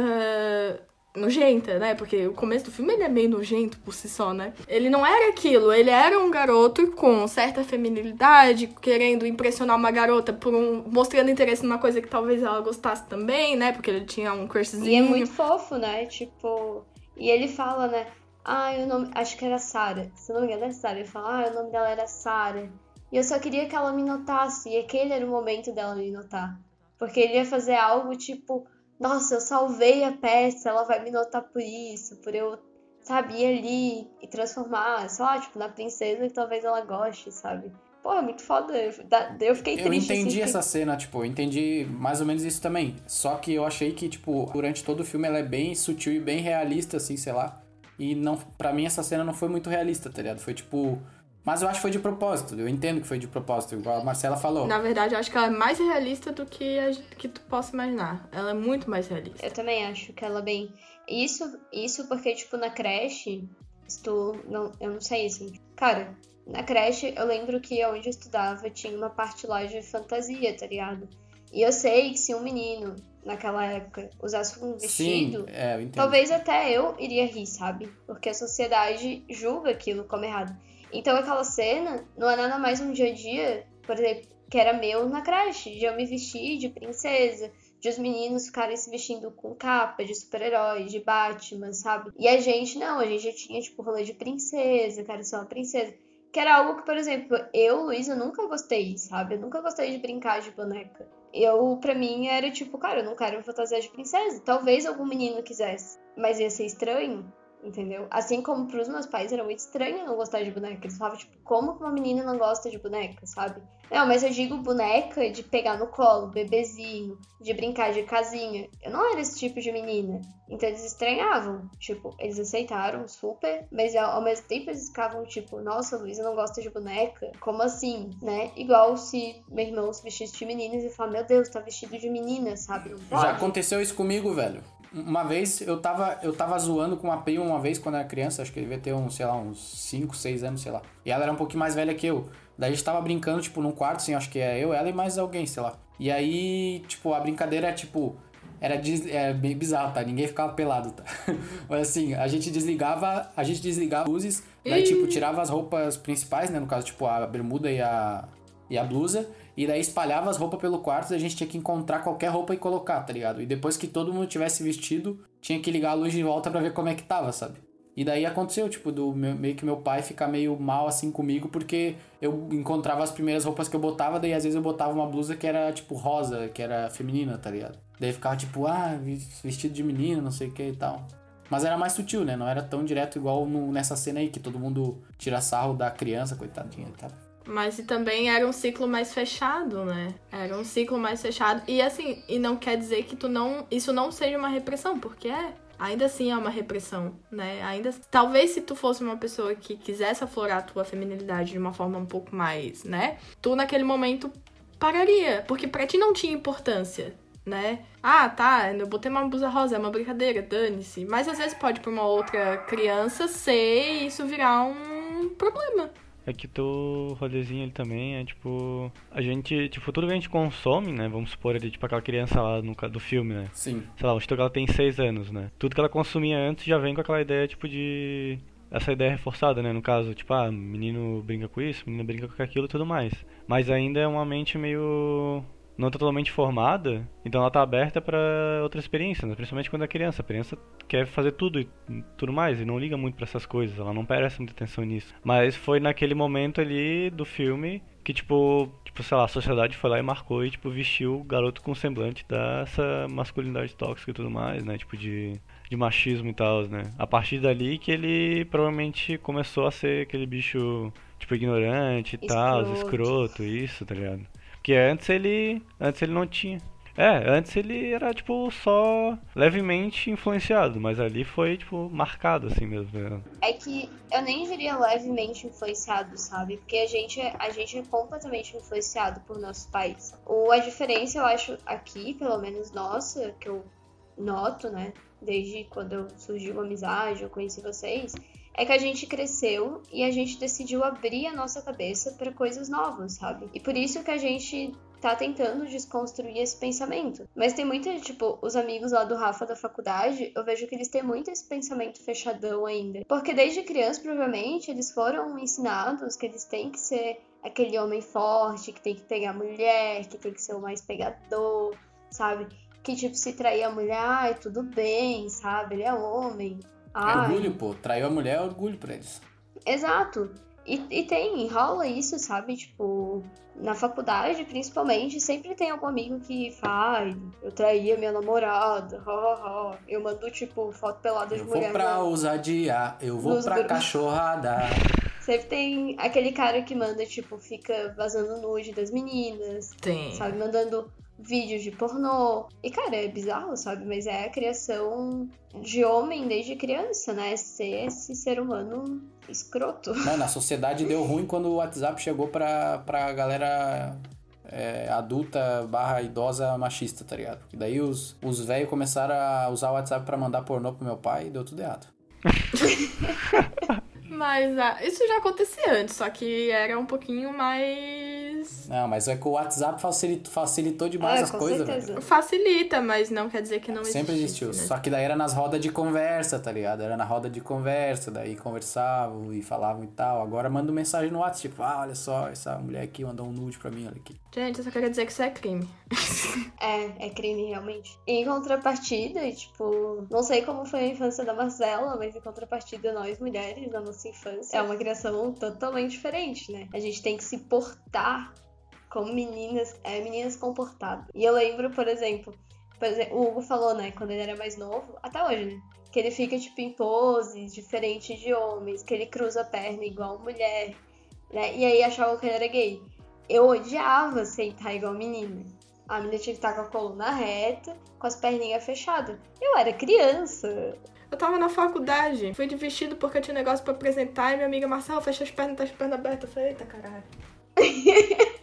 nojenta, né? Porque o começo do filme ele é meio nojento por si só, né? Ele não era aquilo, ele era um garoto com certa feminilidade, querendo impressionar uma garota por um mostrando interesse numa coisa que talvez ela gostasse também, né? Porque ele tinha um crushzinho. E é muito fofo, né? Tipo, e ele fala, né? Ah, o nome, acho que era Sarah. Se não me engano, é Sarah. Ele fala, ah, o nome dela era Sarah. E eu só queria que ela me notasse. E aquele era o momento dela me notar. Porque ele ia fazer algo tipo, nossa, eu salvei a peça, ela vai me notar por isso, por eu, sabe, ir ali e transformar, sei lá, tipo, na princesa que talvez ela goste, sabe? Pô, é muito foda. Eu, eu fiquei Eu triste. entendi assim, essa cena, tipo, eu entendi mais ou menos isso também. Só que eu achei que, tipo, durante todo o filme ela é bem sutil e bem realista, assim, sei lá. E não, pra mim essa cena não foi muito realista, tá ligado? Foi tipo. Mas eu acho que foi de propósito. Eu entendo que foi de propósito, igual a Marcela falou. Na verdade, eu acho que ela é mais realista do que, a gente- que tu possa imaginar. Ela é muito mais realista. Eu também acho que ela é bem. Isso, isso porque, tipo, na creche, se tu. Não, eu não sei assim. Cara, na creche eu lembro que onde eu estudava tinha uma parte lá de fantasia, tá ligado? E eu sei que se um menino, naquela época, usasse um vestido. Sim, é. Talvez até eu iria rir, sabe? Porque a sociedade julga aquilo como errado. Então aquela cena não é nada mais um dia a dia, por exemplo, que era meu na creche, de eu me vestir de princesa, de os meninos ficarem se vestindo com capa de super-heróis, de Batman, sabe? E a gente não, a gente já tinha tipo rolê de princesa, cara, sou uma princesa. Que era algo que, por exemplo, eu, Luísa, nunca gostei, sabe? Eu nunca gostei de brincar de boneca. Eu, pra mim, era tipo, cara, eu não quero fantasiar de princesa. Talvez algum menino quisesse, mas ia ser estranho, entendeu? Assim como pros meus pais era muito estranho não gostar de boneca. Eles falavam, tipo, como que uma menina não gosta de boneca, sabe? Não, mas eu digo boneca de pegar no colo, bebezinho, de brincar de casinha. Eu não era esse tipo de menina. Então eles estranhavam. Tipo, eles aceitaram super, mas ao mesmo tempo eles ficavam tipo, nossa, Luísa não gosta de boneca? Como assim, né? Igual se meu irmão se vestisse de meninas e falar, meu Deus, tá vestido de menina, sabe? Já aconteceu isso comigo, velho. Uma vez eu tava, eu tava zoando com uma prima uma vez quando era criança, acho que ele devia ter uns, sei lá, uns 5, 6 anos, sei lá. E ela era um pouquinho mais velha que eu. Daí a gente tava brincando, tipo, num quarto, assim, acho que é eu, ela e mais alguém, sei lá. E aí, tipo, a brincadeira é tipo. Era des- é bem bizarro, tá? Ninguém ficava pelado, tá? Mas assim, a gente desligava, a gente desligava as luzes, daí, tipo, tirava as roupas principais, né? No caso, tipo, a bermuda e a, e a blusa. E daí espalhava as roupas pelo quarto e a gente tinha que encontrar qualquer roupa e colocar, tá ligado? E depois que todo mundo tivesse vestido, tinha que ligar a luz de volta pra ver como é que tava, sabe? E daí aconteceu, tipo, do meu- meio que meu pai ficar meio mal assim comigo, porque eu encontrava as primeiras roupas que eu botava, daí às vezes eu botava uma blusa que era, tipo, rosa, que era feminina, tá ligado? Daí ficava, tipo, ah, vestido de menina, não sei o que e tal. Mas era mais sutil, né? Não era tão direto igual no- nessa cena aí, que todo mundo tira sarro da criança, coitadinha e tal. Mas também era um ciclo mais fechado, né? Era um ciclo mais fechado. E assim, e não quer dizer que tu não. Isso não seja uma repressão, porque é. Ainda assim é uma repressão, né? Ainda. Talvez se tu fosse uma pessoa que quisesse aflorar a tua feminilidade de uma forma um pouco mais, né? Tu naquele momento pararia. Porque pra ti não tinha importância. Né? Ah, tá, eu botei uma blusa rosa, é uma brincadeira, dane-se. Mas às vezes pode pra uma outra criança ser e isso virar um problema. É que tu rolezinho ali também é tipo. A gente, tipo, tudo que a gente consome, né? Vamos supor ali, tipo, aquela criança lá no, do filme, né? Sim. Sei lá, vamos supor que ela tem 6 anos, né? Tudo que ela consumia antes já vem com aquela ideia, tipo, de. Essa ideia reforçada, né? No caso, tipo, ah, menino brinca com isso, menina brinca com aquilo e tudo mais. Mas ainda é uma mente meio. Não totalmente formada, então ela tá aberta pra outra experiência, né? principalmente quando é criança. A criança quer fazer tudo e tudo mais e não liga muito pra essas coisas, ela não presta muita atenção nisso. Mas foi naquele momento ali do filme que, tipo, tipo, sei lá, a sociedade foi lá e marcou e, tipo, vestiu o garoto com semblante dessa masculinidade tóxica e tudo mais, né? Tipo, de, de machismo e tal, né? A partir dali que ele provavelmente começou a ser aquele bicho, tipo, ignorante e tal, escroto, isso, tá ligado? Porque antes ele. Antes ele não tinha. É, antes ele era, tipo, só levemente influenciado, mas ali foi, tipo, marcado assim mesmo. ligado? É que eu nem diria levemente influenciado, sabe? Porque a gente, a gente é completamente influenciado por nossos pais. O, a diferença, eu acho, aqui, pelo menos nossa, que eu noto, né? Desde quando surgiu uma amizade, eu conheci vocês, é que a gente cresceu e a gente decidiu abrir a nossa cabeça para coisas novas, sabe? E por isso que a gente tá tentando desconstruir esse pensamento. Mas tem muita, tipo, os amigos lá do Rafa da faculdade, eu vejo que eles têm muito esse pensamento fechadão ainda. Porque desde criança, provavelmente, eles foram ensinados que eles têm que ser aquele homem forte, que tem que pegar mulher, que tem que ser o mais pegador, sabe? Que, tipo, se trair a mulher, ai, tudo bem, sabe? Ele é homem. É Ai, orgulho, pô. Traiu a mulher é orgulho pra eles. Exato. E, e tem, rola isso, sabe? Tipo, na faculdade, principalmente, sempre tem algum amigo que fala, ai, eu traía minha namorada, ó, ó, ó. Eu mando, tipo, foto pelada de Eu mulher. vou pra ousadia, eu vou Nos pra grupos. cachorrada. Sempre tem aquele cara que manda, tipo, fica vazando nude das meninas, Tem. sabe? Mandando vídeos de pornô. E, cara, é bizarro, sabe? Mas é a criação de homem desde criança, né? Ser esse ser humano escroto. Mano, a sociedade deu ruim quando o WhatsApp chegou pra, pra galera é, adulta barra idosa machista, tá ligado? E daí os, os velhos começaram a usar o WhatsApp pra mandar pornô pro meu pai e deu tudo errado. Mas ah, isso já acontecia antes, só que era um pouquinho mais. Não, mas é que o WhatsApp facilitou, facilitou demais É, as coisas, certeza. velho. Facilita, mas não quer dizer que não existe. Sempre existiu. Só que daí era nas rodas de conversa, tá ligado? Era na roda de conversa, daí conversavam e falavam e tal. Agora manda mensagem no WhatsApp, tipo, ah, olha só, essa mulher aqui mandou um nude pra mim, olha aqui. Gente, eu só queria dizer que isso é crime. É, é crime realmente. Em contrapartida, tipo, não sei como foi a infância da Marcela, mas em contrapartida, nós mulheres, na nossa infância, é uma criação totalmente diferente, né? A gente tem que se portar como meninas, é, meninas comportadas. E eu lembro, por exemplo, por exemplo, o Hugo falou, né, quando ele era mais novo, até hoje, né? Que ele fica, tipo, em poses diferentes de homens, que ele cruza a perna igual mulher, né? E aí achavam que ele era gay. Eu odiava sentar igual menina. A menina tinha que estar com a coluna reta, com as perninhas fechadas. Eu era criança. Eu tava na faculdade, fui de vestido porque eu tinha um negócio pra apresentar e minha amiga Marcela fecha as pernas, tá as pernas abertas. Eu falei, eita caralho.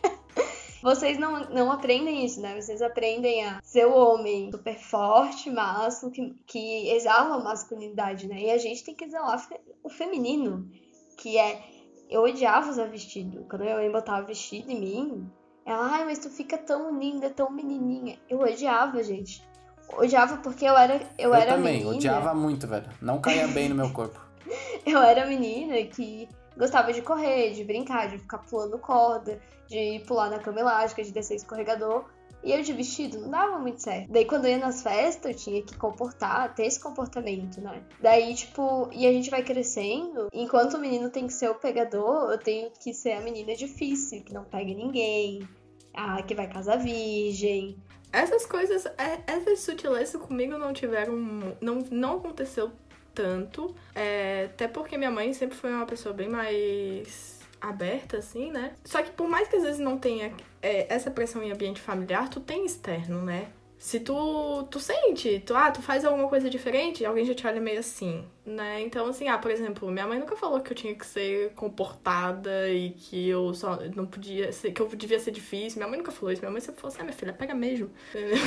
Vocês não, não aprendem isso, né? Vocês aprendem a ser o homem super forte, másculo, que, que exala a masculinidade, né? E a gente tem que exalar o feminino, que é. Eu odiava usar vestido. Quando eu mãe botava vestido em mim, ela, ai, mas tu fica tão linda, tão menininha. Eu odiava, gente. Odiava porque eu era. Eu, Eu, era também, menina. odiava muito, velho. Não caía bem no meu corpo. Eu era menina que gostava de correr, de brincar, de ficar pulando corda, de pular na cama elástica, de descer escorregador. E eu de vestido não dava muito certo. Daí quando eu ia nas festas, eu tinha que comportar, ter esse comportamento, né? Daí, tipo, e a gente vai crescendo. Enquanto o menino tem que ser o pegador, eu tenho que ser a menina difícil, que não pega ninguém. Ah, que vai casar virgem. Essas coisas, é- essas sutilezas comigo não tiveram. Não, não aconteceu tanto. É, até porque minha mãe sempre foi uma pessoa bem mais aberta, assim, né? Só que por mais que às vezes não tenha é, essa pressão em ambiente familiar, tu tem externo, né? Se tu, tu sente, tu, ah, tu faz alguma coisa diferente, alguém já te olha meio assim, né? Então, assim, ah, por exemplo, minha mãe nunca falou que eu tinha que ser comportada e que eu só não podia ser, que eu devia ser difícil. Minha mãe nunca falou isso. Minha mãe sempre falou assim, ah, minha filha, pega mesmo. Entendeu?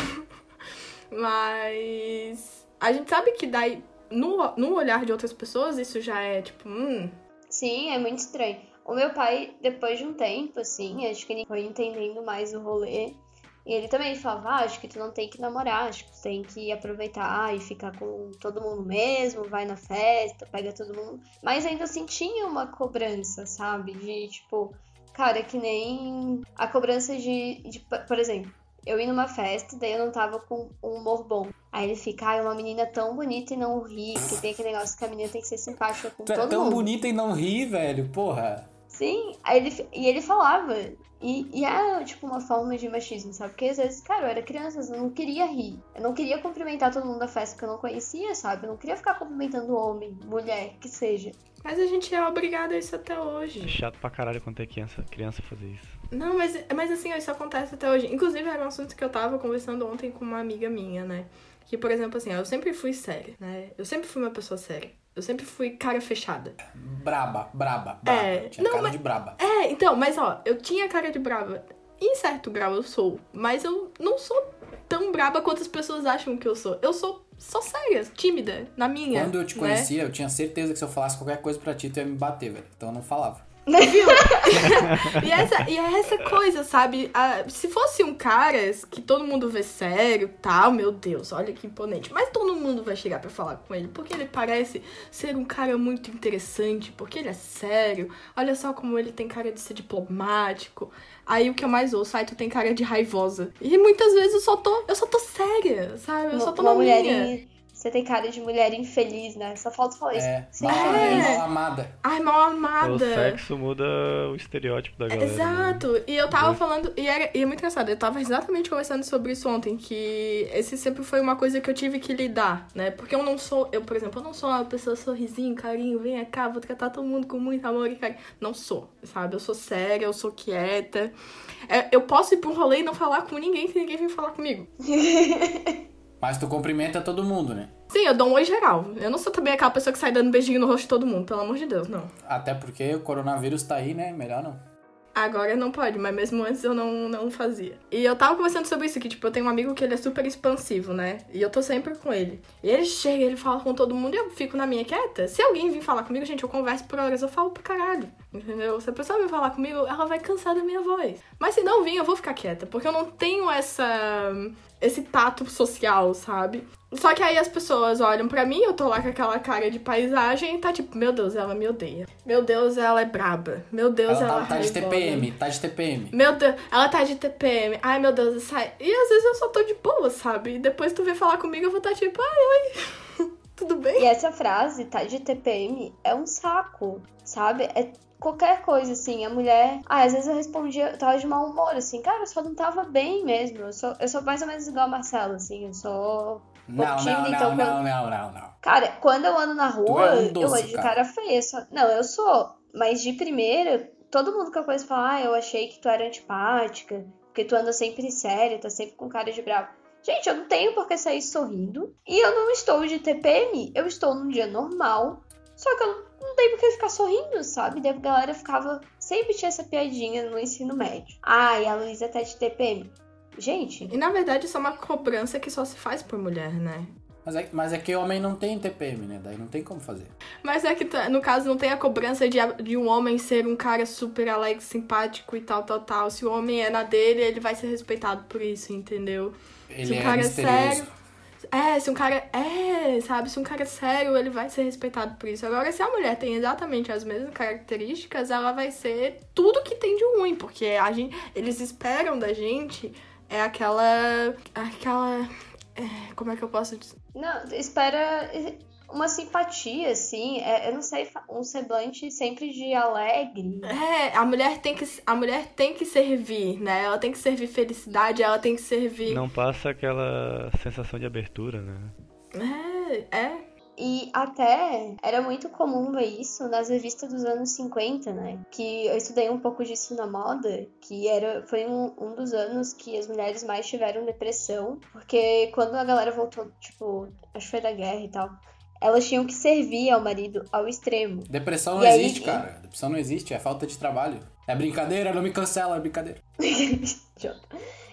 Mas a gente sabe que daí, no, no olhar de outras pessoas, isso já é tipo, hum, Sim, é muito estranho. O meu pai, depois de um tempo, assim, acho que ele foi entendendo mais o rolê. E ele também falava, ah, acho que tu não tem que namorar, acho que tu tem que aproveitar e ficar com todo mundo mesmo, vai na festa, pega todo mundo. Mas ainda assim tinha uma cobrança, sabe? De tipo, cara, que nem a cobrança de, de por exemplo, eu ia numa festa, daí eu não tava com um humor bom. Aí ele fica, ai, uma menina tão bonita e não ri, porque tem aquele negócio que a menina tem que ser simpática com Tu é todo tão mundo. bonita e não ri, velho, porra. Sim, aí ele, e ele falava. E, e é, tipo, uma forma de machismo, sabe? Porque às vezes, cara, eu era criança, eu não queria rir. Eu não queria cumprimentar todo mundo da festa que eu não conhecia, sabe? Eu não queria ficar cumprimentando homem, mulher, que seja. mas a gente é obrigado a isso até É hoje. chato pra caralho quando é criança, criança fazer isso. Não, mas, mas assim, isso acontece até hoje. Inclusive, era um assunto que eu tava conversando ontem com uma amiga minha, né? Que, por exemplo, assim, eu sempre fui séria, né? Eu sempre fui uma pessoa séria. Eu sempre fui cara fechada. Braba, braba, braba. É, Tinha não, cara mas- de braba. É, então, mas ó, eu tinha cara de brava. Em certo grau eu sou, mas eu não sou tão braba quanto as pessoas acham que eu sou. Eu sou só séria, tímida, na minha. Quando eu te né? conhecia, eu tinha certeza que se eu falasse qualquer coisa pra ti, tu ia me bater, velho. Então eu não falava. Viu? e, essa, e é essa coisa, sabe? Ah, se fosse um cara que todo mundo vê sério tal, meu Deus, olha que imponente. Mas todo mundo vai chegar pra falar com ele, porque ele parece ser um cara muito interessante, porque ele é sério. Olha só como ele tem cara de ser diplomático. Aí o que eu mais ouço, ai, tu tem cara de raivosa. E muitas vezes eu só tô, eu só tô séria, sabe? Eu só tô uma na mulher minha. Você tem cara de mulher infeliz, né? Só falta falar isso. É, Sim. mal, É. mal amada. Ai, mal O amada. sexo muda o estereótipo da galera. né? Exato. E eu tava Uhum. falando, e, era, e é muito engraçado, eu tava exatamente conversando sobre isso ontem, que esse sempre foi uma coisa que eu tive que lidar, né? Porque eu não sou, eu, por exemplo, eu não sou uma pessoa sorrisinho, carinho, vem cá, vou tratar todo mundo com muito amor e carinho. Não sou, sabe? Eu sou séria, eu sou quieta. É, eu posso ir pra um rolê e não falar com ninguém se ninguém vir falar comigo. Mas tu cumprimenta todo mundo, né? Sim, eu dou um oi geral. Eu não sou também aquela pessoa que sai dando beijinho no rosto de todo mundo, pelo amor de Deus, não. Até porque o coronavírus tá aí, né? Melhor não. Agora não pode, mas mesmo antes eu não, não fazia. E eu tava conversando sobre isso, que tipo, eu tenho um amigo que ele é super expansivo, né? E eu tô sempre com ele. E ele chega, ele fala com todo mundo e eu fico na minha quieta. Se alguém vir falar comigo, gente, eu converso por horas, eu falo pra caralho. Entendeu? Se a pessoa vir falar comigo, ela vai cansar da minha voz. Mas se não vir, eu vou ficar quieta, porque eu não tenho essa esse tato social, sabe? Só que aí as pessoas olham pra mim, eu tô lá com aquela cara de paisagem e tá tipo, meu Deus, ela me odeia. Meu Deus, ela é braba. Meu Deus, Ela ela, tá, tá de. TPM, tá de TPM. Meu Deus, ela tá de TPM. Ai, meu Deus, sai. E às vezes eu só tô de boa, sabe? E depois tu vem falar comigo, eu vou estar tipo, ai, oi. Tudo bem? E essa frase, tá de TPM, é um saco, sabe? É qualquer coisa, assim. A mulher. Ah, às vezes eu respondia, eu tava de mau humor, assim. Cara, eu só não tava bem mesmo. Eu sou, eu sou mais ou menos igual a Marcela, assim. Eu sou. Não, não, então, não, quando- não, não, não, não. Cara, quando eu ando na rua, é um eu doce, ando de cara. cara feia. Só... Não, eu sou. Mas de primeira, todo mundo que eu conheço fala, ah, eu achei que tu era antipática, porque tu anda sempre séria, tá sempre com cara de bravo. Gente, eu não tenho por que sair sorrindo. E eu não estou de TPM, eu estou num dia normal. Só que eu não, tenho por que ficar sorrindo, sabe? Daí a galera ficava. Sempre tinha essa piadinha no ensino médio. Ai, a Luísa tá de TPM. Gente, E na verdade isso é uma cobrança que só se faz por mulher, né? Mas é, mas é que homem não tem TPM, né? Daí não tem como fazer. Mas é que, no caso, não tem a cobrança de, de um homem ser um cara super alegre, simpático e tal, tal, tal. Se o homem é na dele, ele vai ser respeitado por isso, entendeu? Ele Se o é cara é misterioso. sério. É, se um cara é, sabe? Se um cara é sério, ele vai ser respeitado por isso. Agora, se a mulher tem exatamente as mesmas características, ela vai ser tudo que tem de ruim, porque a gente, eles esperam da gente é aquela. aquela. é, como é que eu posso dizer? Não, espera uma simpatia, assim. é- eu não sei, um semblante sempre de alegre. É, a mulher tem que a mulher tem que servir, né? Ela tem que servir felicidade, ela tem que servir. Não passa aquela sensação de abertura, né? É, é. E até era muito comum ver isso nas revistas dos anos 50, né? Que eu estudei um pouco disso na moda, que era, foi um, um dos anos que as mulheres mais tiveram depressão, porque quando a galera voltou, tipo, acho que foi da guerra e tal, elas tinham que servir ao marido ao extremo. Depressão não aí- existe, cara. Depressão não existe, é falta de trabalho. É brincadeira, não me cancela, é brincadeira.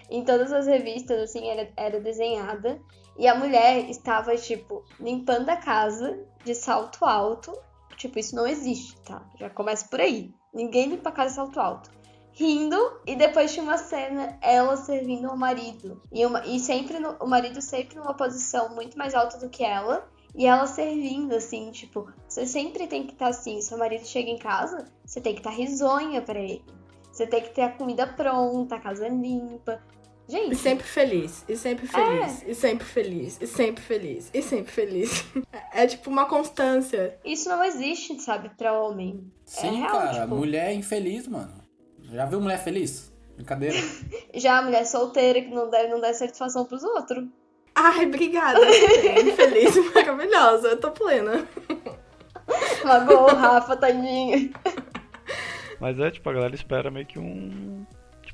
Em todas as revistas, assim, era, era desenhada. E a mulher estava, tipo, limpando a casa de salto alto. Tipo, isso não existe, tá? Já começa por aí. Ninguém limpa a casa de salto alto. Rindo, e depois tinha uma cena, ela servindo ao marido. E, uma, e sempre, no- o marido sempre numa posição muito mais alta do que ela. E ela servindo, assim, tipo, você sempre tem que estar assim. Seu marido chega em casa, você tem que estar risonha pra ele. Você tem que ter a comida pronta, a casa limpa. E Gente, sempre feliz, e sempre feliz, e sempre feliz, e sempre feliz, e sempre feliz. É, é tipo uma constância. isso não existe, sabe, pra homem. Sim, real, cara, tipo- mulher infeliz, mano. Já viu mulher feliz? Brincadeira. Já a mulher solteira que não deve não dar satisfação pros outros. Ai, obrigada. Bem feliz e maravilhosa. Eu tô plena. Magoou o Rafa, tadinho. Mas é, tipo, a galera espera meio que um.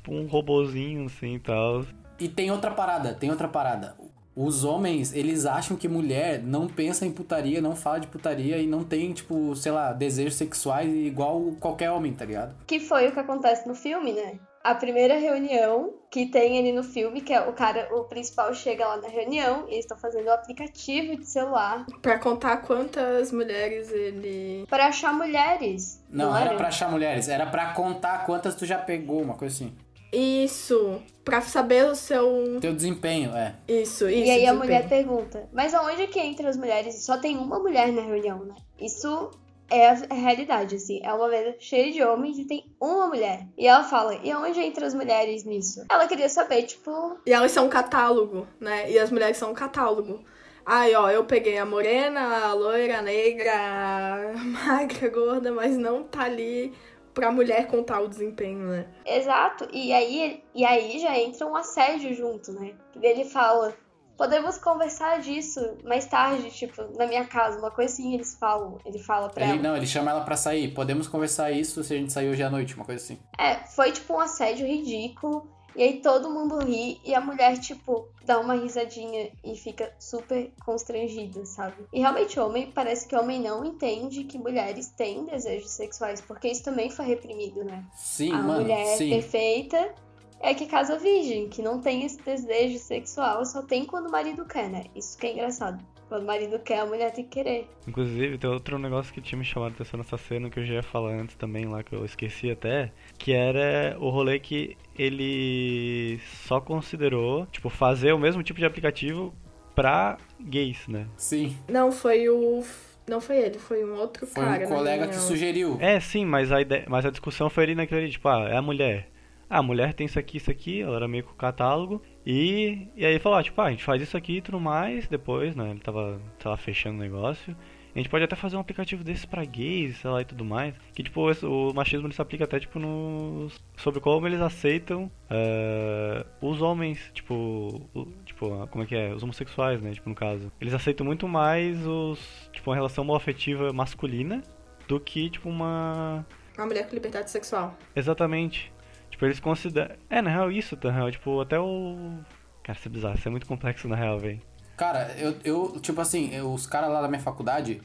Tipo, um robozinho assim e tal. E tem outra parada, tem outra parada. Os homens, eles acham que mulher não pensa em putaria, não fala de putaria e não tem, tipo, sei lá, desejos sexuais igual qualquer homem, tá ligado? Que foi o que acontece no filme, né? a primeira reunião que tem ali no filme, que é o cara, o principal chega lá na reunião, e eles estão fazendo o aplicativo de celular Pra contar quantas mulheres ele. para achar mulheres. Não, era pra achar mulheres, era pra contar quantas tu já pegou, uma coisa assim. Isso. Pra saber o seu. Teu desempenho, é. Isso, isso. E aí a desempenho. mulher pergunta: Mas aonde que entra as mulheres? Só tem uma mulher na reunião, né? Isso é a realidade, assim. É uma mesa cheia de homens e tem uma mulher. E ela fala: E aonde entra as mulheres nisso? Ela queria saber, tipo. E elas são um catálogo, né? E as mulheres são um catálogo. Ai, ó, eu peguei a morena, a loira, a negra, a magra, a gorda, mas não tá ali pra mulher contar o desempenho, né? Exato. E aí, e aí já entra um assédio junto, né? Ele fala. Podemos conversar disso mais tarde, tipo, na minha casa, uma coisa assim, eles falam, ele fala pra Ele, ela. não, ele chama ela pra sair. Podemos conversar isso se a gente sair hoje à noite, uma coisa assim. É, foi tipo um assédio ridículo. E aí todo mundo ri e a mulher, tipo, dá uma risadinha e fica super constrangida, sabe? E realmente, homem, parece que homem não entende que mulheres têm desejos sexuais, porque isso também foi reprimido, né? Sim, a mano, mulher sim. perfeita é que casa virgem, que não tem esse desejo sexual, só tem quando o marido quer, né? Isso que é engraçado. Quando o marido quer, a mulher tem que querer. Inclusive, tem outro negócio que tinha me chamado a atenção nessa cena que eu já ia falar antes também lá, que eu esqueci até, que era o rolê que ele só considerou, tipo, fazer o mesmo tipo de aplicativo pra gays, né? Sim. Não, foi o. Não foi ele, foi um outro Foi cara. um na colega que sugeriu. É, sim, mas a, ideia, mas a discussão foi ali naquele ali, tipo, ah, é a mulher. Ah, a mulher tem isso aqui, isso aqui, ela era meio com o catálogo. E, e aí falou, ah, tipo, ah, a gente faz isso aqui e tudo mais, depois, né? Ele tava, lá, fechando o negócio. A gente pode até fazer um aplicativo desse pra gays, sei lá, e tudo mais. Que, tipo, o machismo ele se aplica até, tipo, no... Sobre como eles aceitam eh, os homens, tipo... o- tipo, como é que é? Os homossexuais, né? Tipo, no caso. Eles aceitam muito mais os... Tipo, uma relação homoafetiva masculina do que, tipo, uma... Uma mulher com liberdade sexual. Exatamente. Tipo, eles consideram... É, na real, isso, na real. Tipo, até o... Cara, isso é bizarro. Isso é muito complexo, na real, velho. Cara, eu, eu tipo assim, eu- os caras lá da minha faculdade,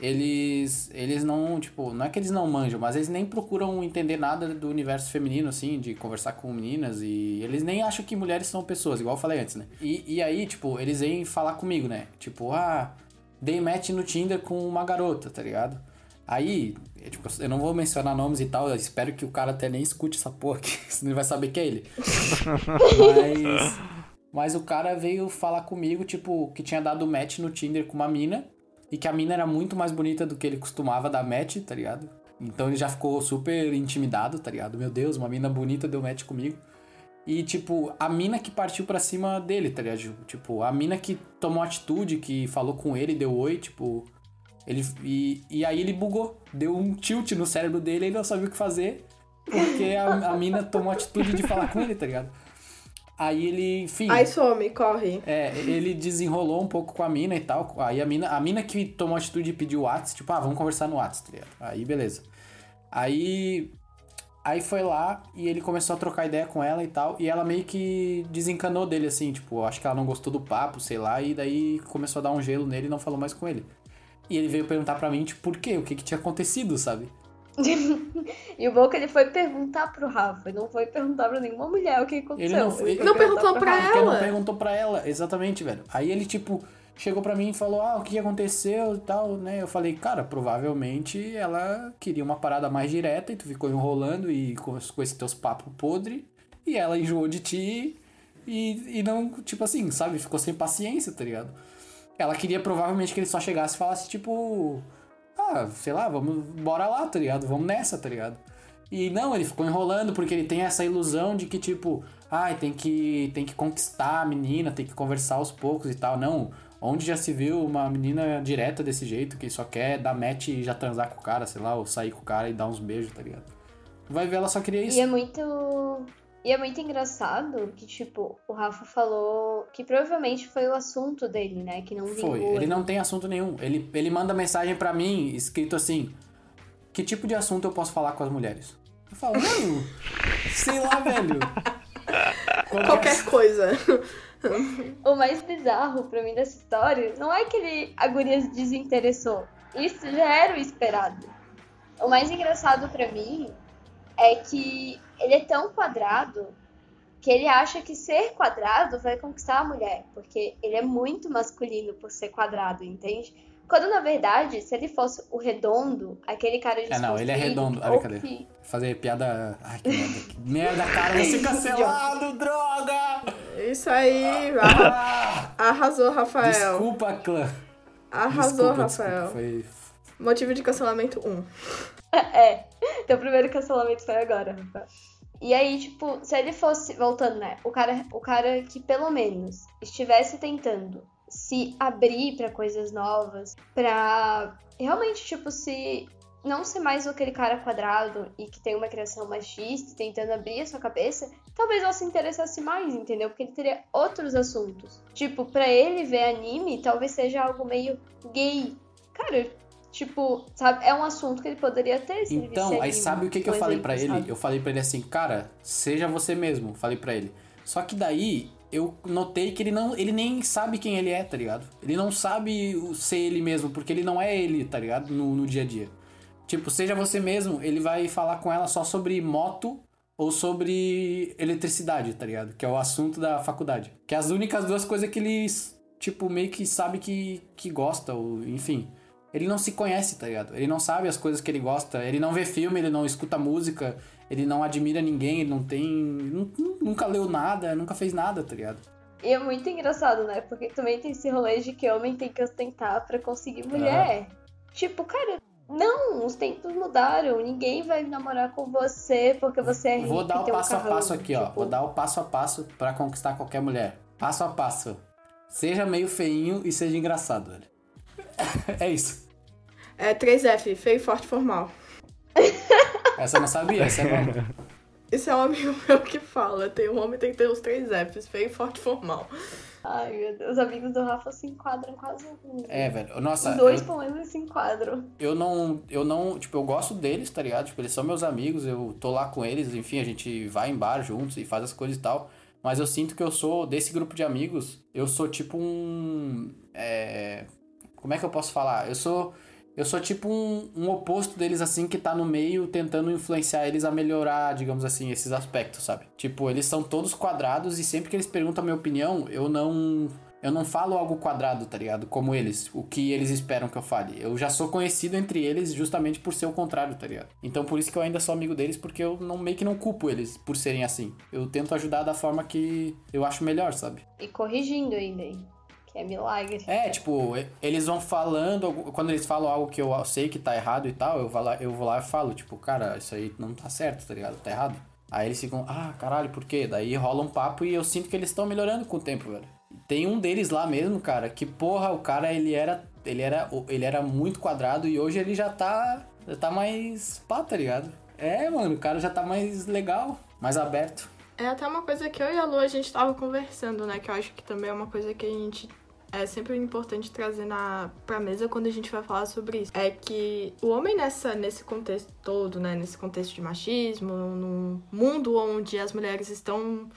eles eles não, tipo, não é que eles não manjam, mas eles nem procuram entender nada do universo feminino, assim, de conversar com meninas e eles nem acham que mulheres são pessoas, igual eu falei antes, né? E, e aí, tipo, eles vêm falar comigo, né? Tipo, ah, dei match no Tinder com uma garota, tá ligado? Aí, é, tipo, eu não vou mencionar nomes e tal, eu espero que o cara até nem escute essa porra, que senão ele vai saber que é ele. Mas. Mas o cara veio falar comigo, tipo, que tinha dado match no Tinder com uma mina. E que a mina era muito mais bonita do que ele costumava dar match, tá ligado? Então ele já ficou super intimidado, tá ligado? Meu Deus, uma mina bonita deu match comigo. E, tipo, a mina que partiu pra cima dele, tá ligado? Tipo, a mina que tomou atitude, que falou com ele, deu oi, tipo. Ele, e, e aí ele bugou. Deu um tilt no cérebro dele e ele não sabia o que fazer. Porque a, a mina tomou atitude de falar com ele, tá ligado? Aí ele, enfim. Aí some, corre. É, ele desenrolou um pouco com a mina e tal. Aí a mina, a mina que tomou a atitude de pedir o WhatsApp, tipo, ah, vamos conversar no WhatsApp, tá ligado? Aí beleza. Aí. Aí foi lá e ele começou a trocar ideia com ela e tal. E ela meio que desencanou dele, assim, tipo, acho que ela não gostou do papo, sei lá. E daí começou a dar um gelo nele e não falou mais com ele. E ele veio perguntar pra mim, tipo, por quê? O que que tinha acontecido, sabe? e o bom é que ele foi perguntar pro Rafa, ele não foi perguntar pra nenhuma mulher o que aconteceu. Ele não- foi ele- Não perguntou pra. Porque ela. não perguntou pra ela, exatamente, velho. Aí ele, tipo, chegou pra mim e falou, ah, o que aconteceu e tal, né? Eu falei, cara, provavelmente ela queria uma parada mais direta e tu ficou enrolando e com, com esses teus papos podre e ela enjoou de ti e, e não, tipo assim, sabe? Ficou sem paciência, tá ligado? Ela queria provavelmente que ele só chegasse e falasse, tipo, ah, sei lá, vamos, bora lá, tá ligado? Vamos nessa, tá ligado? E não, ele ficou enrolando porque ele tem essa ilusão de que, tipo, ai, tem que, tem que conquistar a menina, tem que conversar aos poucos e tal. Não, onde já se viu uma menina direta desse jeito, que só quer dar match e já transar com o cara, sei lá, ou sair com o cara e dar uns beijos, tá ligado? Vai ver, ela só queria isso. E é muito. E é muito engraçado que, tipo, o Rafa falou que provavelmente foi o assunto dele, né? Que não vingou. Foi, ele não tem assunto nenhum. Ele, ele manda mensagem pra mim, escrito assim: Que tipo de assunto eu posso falar com as mulheres? Eu falo, mano, sei lá, velho. Qualquer coisa. O mais bizarro pra mim dessa história não é que ele, a guria se desinteressou. Isso já era o esperado. O mais engraçado pra mim é que ele é tão quadrado que ele acha que ser quadrado vai conquistar a mulher, porque ele é muito masculino por ser quadrado, entende? Quando na verdade, se ele fosse o redondo, aquele cara de É, não, ele é redondo. Ah, cadê? que- Fazer piada. Ai, que merda. Que merda, cara, você cancelado, droga! Isso aí, arra- Ah, arrasou, Rafael. desculpa, clã. Arrasou, Desculpa, Rafael. desculpa, Foi. Motivo de cancelamento 1. É, teu primeiro cancelamento foi agora. E aí, tipo, se ele fosse, voltando, né? O cara, o cara que pelo menos estivesse tentando se abrir pra coisas novas, pra realmente, tipo, se não ser mais aquele cara quadrado e que tem uma criação machista, tentando abrir a sua cabeça, talvez ela se interessasse mais, entendeu? Porque ele teria outros assuntos. Tipo, pra ele ver anime, talvez seja algo meio gay. Cara, tipo, sabe, é um assunto que ele poderia ter se Então, aí sabe o que, que eu falei pra ele? Eu falei pra ele assim, cara, seja você mesmo. Falei pra ele. Só que daí eu notei que ele não, ele nem sabe quem ele é, tá ligado? Ele não sabe ser ele mesmo, porque ele não é ele, tá ligado? No, no dia a dia. Tipo, seja você mesmo, ele vai falar com ela só sobre moto ou sobre eletricidade, tá ligado? Que é o assunto da faculdade. Que é as únicas duas coisas que ele, tipo, meio que sabe que, que gosta, ou enfim. Ele não se conhece, tá ligado? Ele não sabe as coisas que ele gosta, ele não vê filme, ele não escuta música, ele não admira ninguém, ele não tem. nu- nu- Nunca leu nada, nunca fez nada, tá ligado? E é muito engraçado, né? Porque também tem esse rolê de que homem tem que ostentar pra conseguir mulher. Tipo, cara, não, os tempos mudaram. Ninguém vai namorar com você porque você é rico Vou dar o tem um passo a passo aqui, ó. Tipo, Vou dar o passo a passo pra conquistar qualquer mulher. Passo a passo. Seja meio feinho e seja engraçado, velho. É isso. É 3F, feio, forte, formal. Essa eu não sabia, essa é nova. Isso é um amigo meu que fala. Tem um homem tem que ter os três Fs, feio, forte, formal. Ai, meu Deus, os amigos do Rafa se enquadram quase. em- É, velho. Nossa, Os dois, eu- pelo menos, se enquadram. eu não, eu não, tipo, eu gosto deles, tá ligado? Tipo, eles são meus amigos, eu tô lá com eles, enfim, a gente vai em bar juntos e faz as coisas e tal. Mas eu sinto que eu sou, desse grupo de amigos, eu sou tipo um. É, como é que eu posso falar? Eu sou. Eu sou tipo um, um oposto deles, assim, que tá no meio tentando influenciar eles a melhorar, digamos assim, esses aspectos, sabe? Tipo, eles são todos quadrados e sempre que eles perguntam a minha opinião, eu não. Eu não falo algo quadrado, tá ligado? Como eles, o que eles esperam que eu fale. Eu já sou conhecido entre eles justamente por ser o contrário, tá ligado? Então por isso que eu ainda sou amigo deles, porque eu não meio que não culpo eles por serem assim. Eu tento ajudar da forma que eu acho melhor, sabe? E corrigindo ainda, hein? Que é milagre. É, tipo, eles vão falando, quando eles falam algo que eu sei que tá errado e tal, eu vou lá, eu vou lá e falo, tipo, cara, isso aí não tá certo, tá ligado? Tá errado. Aí eles ficam, ah, caralho, por quê? Daí rola um papo e eu sinto que eles estão melhorando com o tempo, velho. Tem um deles lá mesmo, cara, que porra, o cara, ele era, ele era, ele era muito quadrado e hoje ele já tá, já tá mais pá, tá ligado? É, mano, o cara já tá mais legal, mais aberto. É até uma coisa que eu e a Lu a gente tava conversando, né? Que eu acho que também é uma coisa que a gente é sempre importante trazer na pra mesa quando a gente vai falar sobre isso. É que o homem nessa nesse contexto todo, né, nesse contexto de machismo, num mundo onde as mulheres estão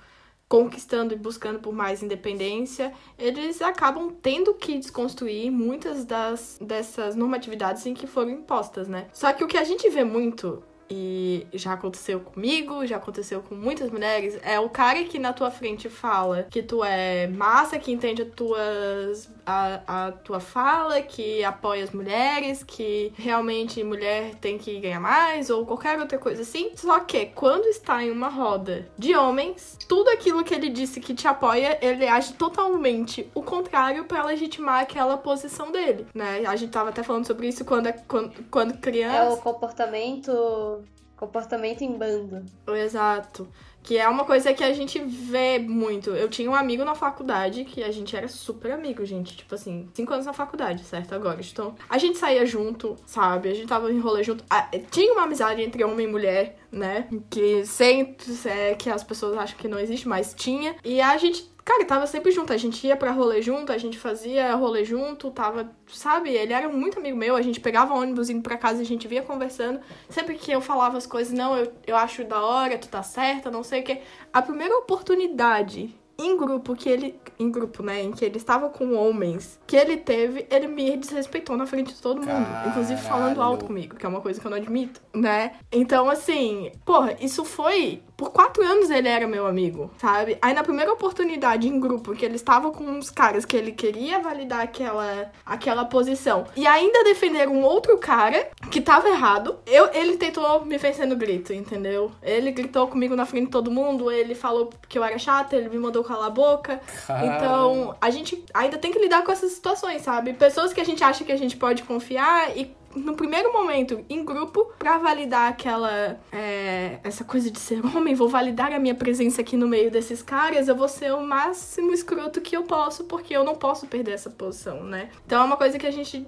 conquistando e buscando por mais independência, eles acabam tendo que desconstruir muitas das dessas normatividades em que foram impostas, né? Só que o que a gente vê muito e já aconteceu comigo, já aconteceu com muitas mulheres, é o cara que na tua frente fala que tu é massa, que entende as tuas, a, a tua fala, que apoia as mulheres, que realmente mulher tem que ganhar mais, ou qualquer outra coisa assim. Só que quando está em uma roda de homens, tudo aquilo que ele disse que te apoia, ele age totalmente o contrário para legitimar aquela posição dele, né? A gente tava até falando sobre isso quando, quando, quando É criança. o comportamento. Comportamento em bando. Exato. Que é uma coisa que a gente vê muito. Eu tinha um amigo na faculdade que a gente era super amigo, gente. Tipo assim, cinco anos na faculdade, certo? Agora. Então, a gente saía junto, sabe? A gente tava em rolê junto. Ah, tinha uma amizade entre homem e mulher, né? Que sempre é, que as pessoas acham que não existe, mas tinha. E a gente Cara, tava sempre junto. A gente ia pra rolê junto, a gente fazia rolê junto, tava, sabe? Ele era muito amigo meu. A gente pegava ônibus indo pra casa, a gente vinha conversando. Sempre que eu falava as coisas, não, eu, eu acho da hora, tu tá certa, não sei o quê. A primeira oportunidade em grupo que ele. Em grupo, né? Em que ele estava com homens que ele teve, ele me desrespeitou na frente de todo mundo. Inclusive falando Caralho. alto comigo, que é uma coisa que eu não admito, né? Então, assim, porra, isso foi. Por quatro anos ele era meu amigo, sabe? Aí na primeira oportunidade em grupo, que ele estava com uns caras que ele queria validar aquela, aquela posição, e ainda defender um outro cara que tava errado, eu, ele tentou me vencer no grito, entendeu? Ele gritou comigo na frente de todo mundo, ele falou que eu era chata, ele me mandou calar a boca. Então, a gente ainda tem que lidar com essas situações, sabe? Pessoas que a gente acha que a gente pode confiar e no primeiro momento, em grupo, pra validar aquela. é, essa coisa de ser homem, vou validar a minha presença aqui no meio desses caras, eu vou ser o máximo escroto que eu posso, porque eu não posso perder essa posição, né? Então é uma coisa que a gente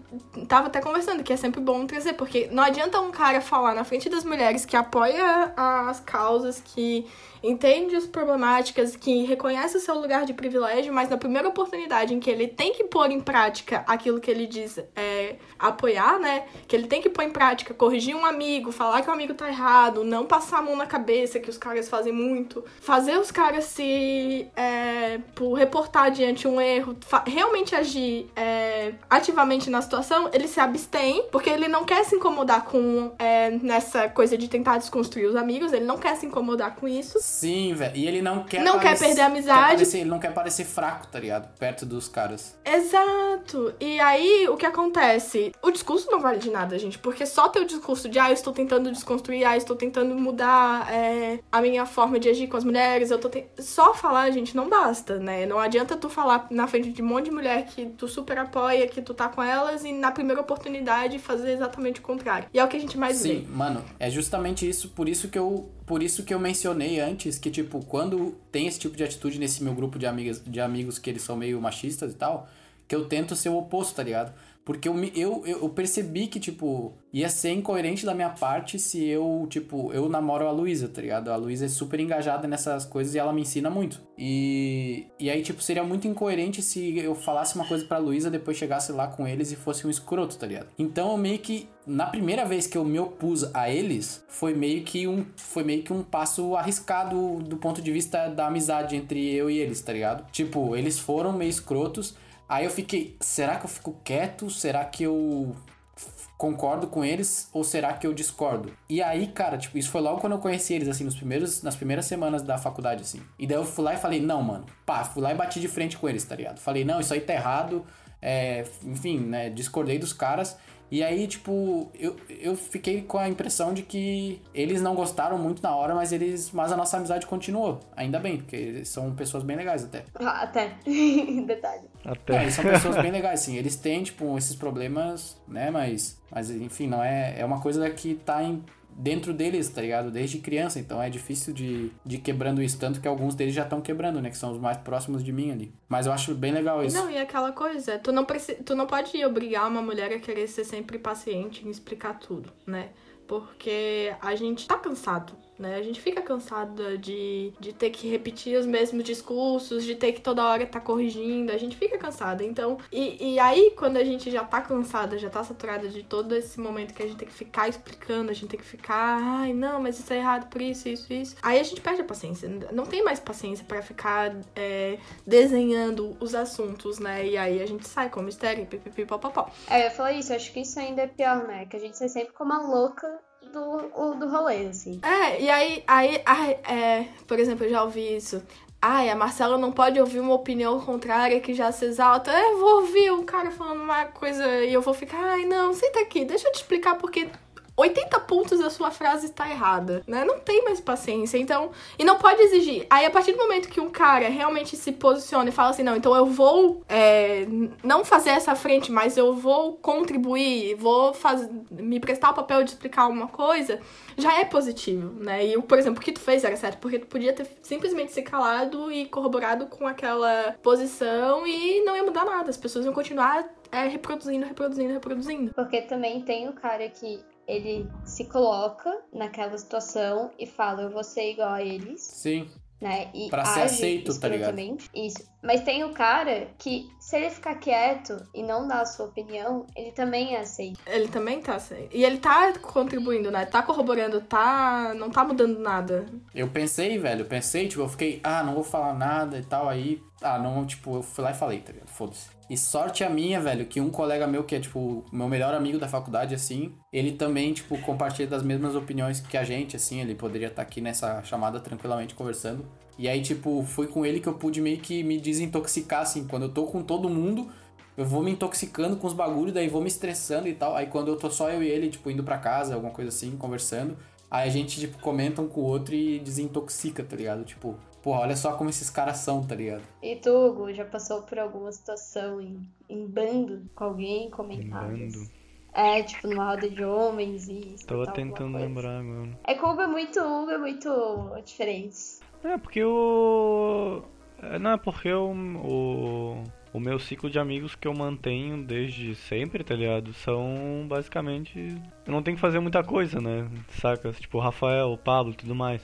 tava até conversando, que é sempre bom trazer, porque não adianta um cara falar na frente das mulheres que apoia as causas, que entende as problemáticas, que reconhece o seu lugar de privilégio, mas na primeira oportunidade em que ele tem que pôr em prática aquilo que ele diz é, apoiar, né? Que ele tem que pôr em prática, corrigir um amigo, falar que o amigo tá errado, não passar a mão na cabeça, que os caras fazem muito, fazer os caras se é, por reportar diante um erro, realmente agir é, ativamente na situação, ele se abstém, porque ele não quer se incomodar com é, nessa coisa de tentar desconstruir os amigos, ele não quer se incomodar com isso. Sim, velho. E ele não quer Não quer parece- perder a amizade. quer parecer- ele não quer parecer fraco, tá ligado? Perto dos caras. Exato. E aí, o que acontece? O discurso não vale de nada, gente. Porque só ter o discurso de, ah, eu estou tentando desconstruir, ah, eu estou tentando mudar é, a minha forma de agir com as mulheres, eu tô te... Só falar, gente, não basta, né? Não adianta tu falar na frente de um monte de mulher que tu super apoia, que tu tá com elas, e na primeira oportunidade fazer exatamente o contrário. E é o que a gente mais Sim, vê. mano, é justamente isso, por isso que eu, por isso que eu mencionei antes que tipo, quando tem esse tipo de atitude nesse meu grupo de amigas, de amigos que eles são meio machistas e tal, que eu tento ser o oposto, tá ligado? Porque eu, eu, eu percebi que, tipo, ia ser incoerente da minha parte se eu, tipo, eu namoro a Luísa, tá ligado? A Luísa é super engajada nessas coisas e ela me ensina muito. E, e aí, tipo, seria muito incoerente se eu falasse uma coisa pra Luísa, depois chegasse lá com eles e fosse um escroto, tá ligado? Então eu meio que, na primeira vez que eu me opus a eles, foi meio que um, foi meio que um passo arriscado do ponto de vista da amizade entre eu e eles, tá ligado? Tipo, eles foram meio escrotos. Aí eu fiquei, será que eu fico quieto? Será que eu concordo com eles ou será que eu discordo? E aí, cara, tipo, isso foi logo quando eu conheci eles, assim, nos primeiros, nas primeiras semanas da faculdade, assim. E daí eu fui lá e falei, não, mano, pá, fui lá e bati de frente com eles, tá ligado? Falei, não, isso aí tá errado, é, enfim, né, discordei dos caras. E aí, tipo, eu, eu fiquei com a impressão de que eles não gostaram muito na hora, mas eles. Mas a nossa amizade continuou. Ainda bem, porque são pessoas bem legais até. Ah, Até. Detalhe. É, Até. eles são pessoas bem legais, sim. Eles têm, tipo, esses problemas, né? Mas, mas enfim, não é. É uma coisa que tá em, dentro deles, tá ligado? Desde criança. Então é difícil de, de ir quebrando isso. Tanto que alguns deles já estão quebrando, né? Que são os mais próximos de mim ali. Mas eu acho bem legal isso. Não, e aquela coisa, tu não, preci... tu não pode obrigar uma mulher a querer ser sempre paciente em explicar tudo, né? Porque a gente tá cansado, né? A gente fica cansada de, de ter que repetir os mesmos discursos, de ter que toda hora tá corrigindo, a gente fica cansada. Então, e, e aí quando a gente já tá cansada, já tá saturada de todo esse momento que a gente tem que ficar explicando, a gente tem que ficar, ai, não, mas isso é errado por isso, isso, isso. Aí a gente perde a paciência. Não tem mais paciência pra ficar é, desenhando os assuntos, né? E aí a gente sai com mistério, pipipi, popopó. É, eu falar isso, acho que isso ainda é pior, né? Que a gente sai sempre como a louca do, do rolê, assim. É, e aí, aí, ai, é, por exemplo, eu já ouvi isso. Ai, a Marcela não pode ouvir uma opinião contrária que já se exalta. É, vou ouvir um cara falando uma coisa e eu vou ficar, ai, não, senta aqui, deixa eu te explicar porque 80 pontos da sua frase está errada, né? Não tem mais paciência, então... E não pode exigir. Aí, a partir do momento que um cara realmente se posiciona e fala assim, não, então eu vou é, não fazer essa frente, mas eu vou contribuir, vou faz... me prestar o papel de explicar alguma coisa, já é positivo, né? E, por exemplo, o que tu fez era certo, porque tu podia ter simplesmente se calado e corroborado com aquela posição e não ia mudar nada. As pessoas iam continuar é, reproduzindo, reproduzindo, reproduzindo. Porque também tem o cara que ele se coloca naquela situação e fala, eu vou ser igual a eles. Sim. né? E Pra ser aceito, tá ligado? Isso. Mas tem o cara que, se ele ficar quieto e não dar a sua opinião, ele também é aceito. Ele também tá assim. E ele tá contribuindo, né? Tá corroborando, tá. Não tá mudando nada. Eu pensei, velho, eu pensei, tipo, eu fiquei, ah, não vou falar nada e tal, aí, ah, não, tipo, eu fui lá e falei, tá ligado? Foda-se. E sorte a minha, velho, que um colega meu, que é, tipo, meu melhor amigo da faculdade, assim, ele também, tipo, compartilha das mesmas opiniões que a gente, assim, ele poderia estar aqui nessa chamada tranquilamente conversando. E aí, tipo, foi com ele que eu pude meio que me desintoxicar, assim, quando eu tô com todo mundo, eu vou me intoxicando com os bagulhos, daí vou me estressando e tal. Aí quando eu tô só eu e ele, tipo, indo pra casa, alguma coisa assim, conversando, aí a gente, tipo, comenta um com o outro e desintoxica, tá ligado? Tipo, porra, olha só como esses caras são, tá ligado? E tu, Hugo, já passou por alguma situação em, em bando com alguém comentários? Bando. É, tipo, numa roda de homens e. Tava tentando lembrar, mano. É que o Hugo é muito. Hugo é muito diferente. É, porque o. é, Não, é porque o, o. O meu ciclo de amigos que eu mantenho desde sempre, tá ligado? São basicamente. Eu não tenho que fazer muita coisa, né? Saca? Tipo, o Rafael, o Pablo e tudo mais.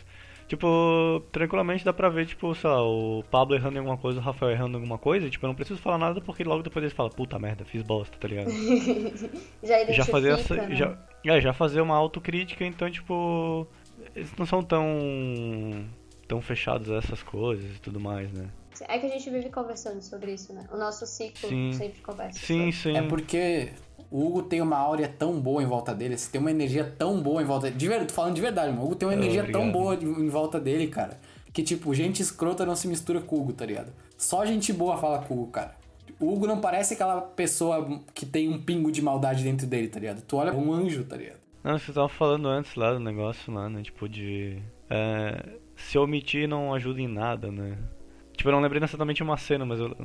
Tipo, tranquilamente dá pra ver, tipo, sei lá, o Pablo errando em alguma coisa, o Rafael errando em alguma coisa, e, tipo, eu não preciso falar nada porque logo depois eles falam, puta merda, fiz bosta, tá ligado? já identifica, já fazer essa, né? já, é, já fazer uma autocrítica, então tipo, eles não são tão tão fechados a essas coisas e tudo mais, né? É que a gente vive conversando sobre isso, né? O nosso ciclo Sim. sempre conversa Sim, sobre. sim. É porque o Hugo tem uma áurea tão boa em volta dele, assim, tem uma energia tão boa em volta dele. De verdade, tô falando de verdade, mano. O Hugo tem uma Ah, energia tão obrigado. boa de- em volta dele, cara. Que, tipo, gente escrota não se mistura com o Hugo, tá ligado? Só gente boa fala com o Hugo, cara. O Hugo não parece aquela pessoa que tem um pingo de maldade dentro dele, tá ligado? Tu olha é um anjo, tá ligado? Não, vocês estavam falando antes lá do negócio lá, né? Tipo, de. é, se omitir não ajuda em nada, né? Tipo, eu não lembrei necessariamente uma cena, mas eu.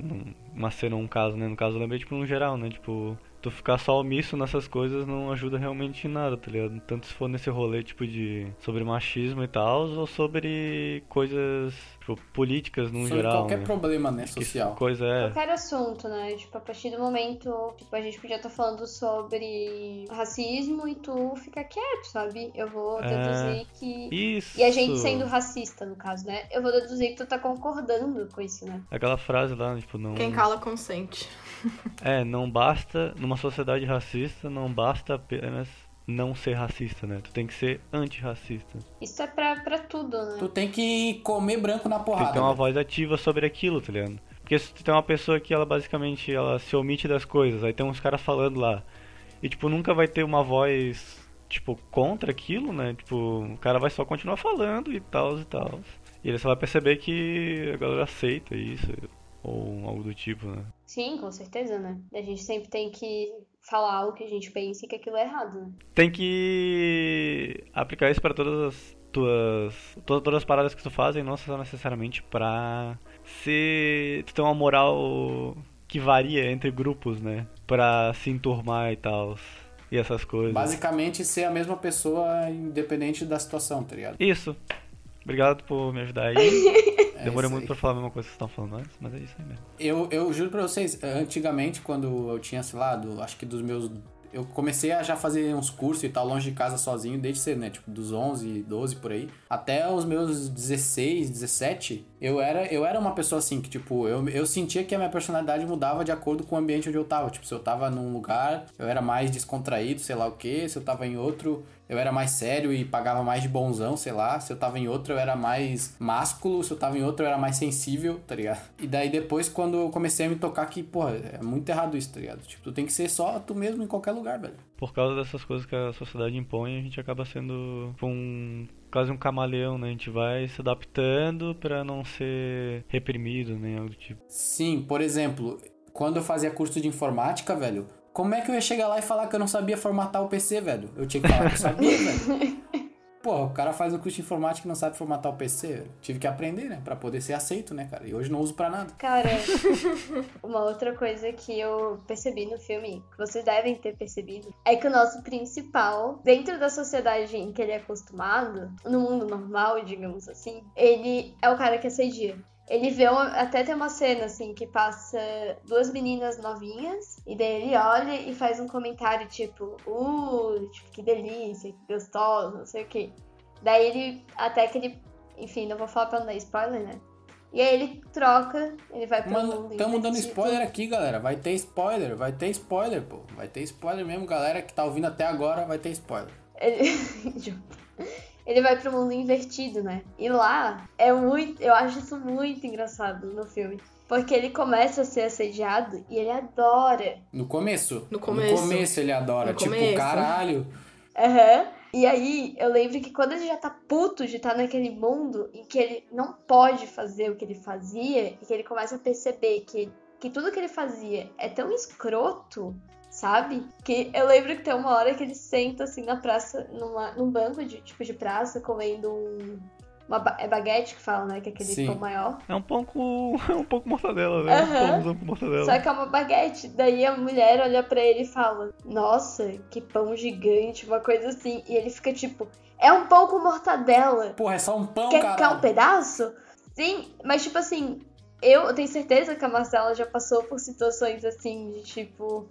Uma cena ou um caso, né? No caso, eu lembrei, tipo, no geral, né? Tipo, tu ficar só omisso nessas coisas não ajuda realmente em nada, tá ligado? Tanto se for nesse rolê, tipo, de. sobre machismo e tal, ou sobre coisas, tipo, políticas no Sobre geral. qualquer né? problema, né, que social. Coisa é. Qualquer assunto, né? Tipo, a partir do momento. Tipo, a gente podia estar falando sobre racismo e tu fica quieto, sabe? Eu vou É. deduzir que. Isso! E a gente sendo racista, no caso, né? Eu vou deduzir que tu tá concordando com isso, né? Aquela frase lá, né, tipo, não. Quem cala consente. É, não basta, numa sociedade racista, não basta apenas não ser racista, né? Tu tem que ser antirracista. Isso é pra, pra tudo, né? Tu tem que comer branco na Tem porrada. que ter uma velho. voz ativa sobre aquilo, tá ligado? Porque se tu tem uma pessoa que ela basicamente ela se omite das coisas, aí tem uns caras falando lá. E tipo, nunca vai ter uma voz, tipo, contra aquilo, né? Tipo, o cara vai só continuar falando e tal e tal. E ele só vai perceber que a galera aceita isso, ou algo do tipo, né? Sim, com certeza, né? A gente sempre tem que falar o que a gente pensa e que aquilo é errado, né? tem que aplicar isso para todas as tuas to- todas as paradas que tu fazem, não só necessariamente pra ser tu ter uma moral que varia entre grupos, né? Pra se enturmar e tal. E essas coisas. Basicamente, ser a mesma pessoa independente da situação, tá ligado? Isso. Obrigado por me ajudar aí. É Demorei isso muito aí. pra falar a mesma coisa que vocês estão falando antes, mas é isso aí mesmo. Eu, eu juro pra vocês, antigamente, quando eu tinha, sei lá, do- acho que dos meus. Eu comecei a já fazer uns cursos e tal, longe de casa sozinho, desde cedo, né? Tipo, dos 11, 12 por aí. Até os meus 16, 17, eu era, eu era uma pessoa assim, que, tipo, eu, eu sentia que a minha personalidade mudava de acordo com o ambiente onde eu tava. Tipo, se eu tava num lugar, eu era mais descontraído, sei lá o quê. Se eu tava em outro, eu era mais sério e pagava mais de bonzão, sei lá. Se eu tava em outro, eu era mais másculo. Se eu tava em outro, eu era mais sensível, tá ligado? E daí depois, quando eu comecei a me tocar que, porra, é muito errado isso, tá ligado? Tipo, tu tem que ser só tu mesmo em qualquer lugar, velho. Por causa dessas coisas que a sociedade impõe, a gente acaba sendo um quase um camaleão, né? A gente vai se adaptando pra não ser reprimido, nem algo do tipo. Sim, por exemplo, quando eu fazia curso de informática, velho, como é que eu ia chegar lá e falar que eu não sabia formatar o PC, velho? Eu tinha que falar que eu sabia, velho. Pô, o cara faz o curso de informática e não sabe formatar o PC. Tive que aprender, né? Pra poder ser aceito, né, cara? E hoje não uso pra nada. Cara, uma outra coisa que eu percebi no filme, que vocês devem ter percebido, é que o nosso principal, dentro da sociedade em que ele é acostumado, no mundo normal, digamos assim, ele é o cara que assedia. Ele vê uma, até tem uma cena assim que passa duas meninas novinhas e daí ele olha e faz um comentário tipo, uh, tipo, que delícia, que gostoso, não sei o quê. Daí ele até que ele Enfim, não vou falar pra não dar spoiler, né? E aí ele troca, ele vai pro Mano, mundo tamo dando spoiler aqui, galera. Vai ter spoiler, vai ter spoiler, pô. Vai ter spoiler mesmo, galera que tá ouvindo até agora, vai ter spoiler. Ele... ele vai pro mundo invertido, né? E lá é muito. Eu acho isso muito engraçado no filme. Porque ele começa a ser assediado e ele adora. No começo. No começo. No começo ele adora. No tipo, começo. caralho. Aham. E aí, eu lembro que quando ele já tá puto de estar naquele mundo em que ele não pode fazer o que ele fazia, e que ele começa a perceber que, que tudo que ele fazia é tão escroto, sabe? Que eu lembro que tem uma hora que ele senta assim na praça, numa, num banco de tipo de praça, comendo um. Uma, ba- é baguete que fala, né? Que é aquele Sim. pão maior. É um pão com. É um pão com mortadela, né? Aham. Um pãozão com mortadela. Só que é uma baguete. Daí a mulher olha pra ele e fala: Nossa, que pão gigante, uma coisa assim. E ele fica tipo: É um pão com mortadela. Porra, é só um pão, Quer, quer cara. um pedaço? Sim, mas tipo assim, eu tenho certeza que a Marcela já passou por situações assim, de tipo.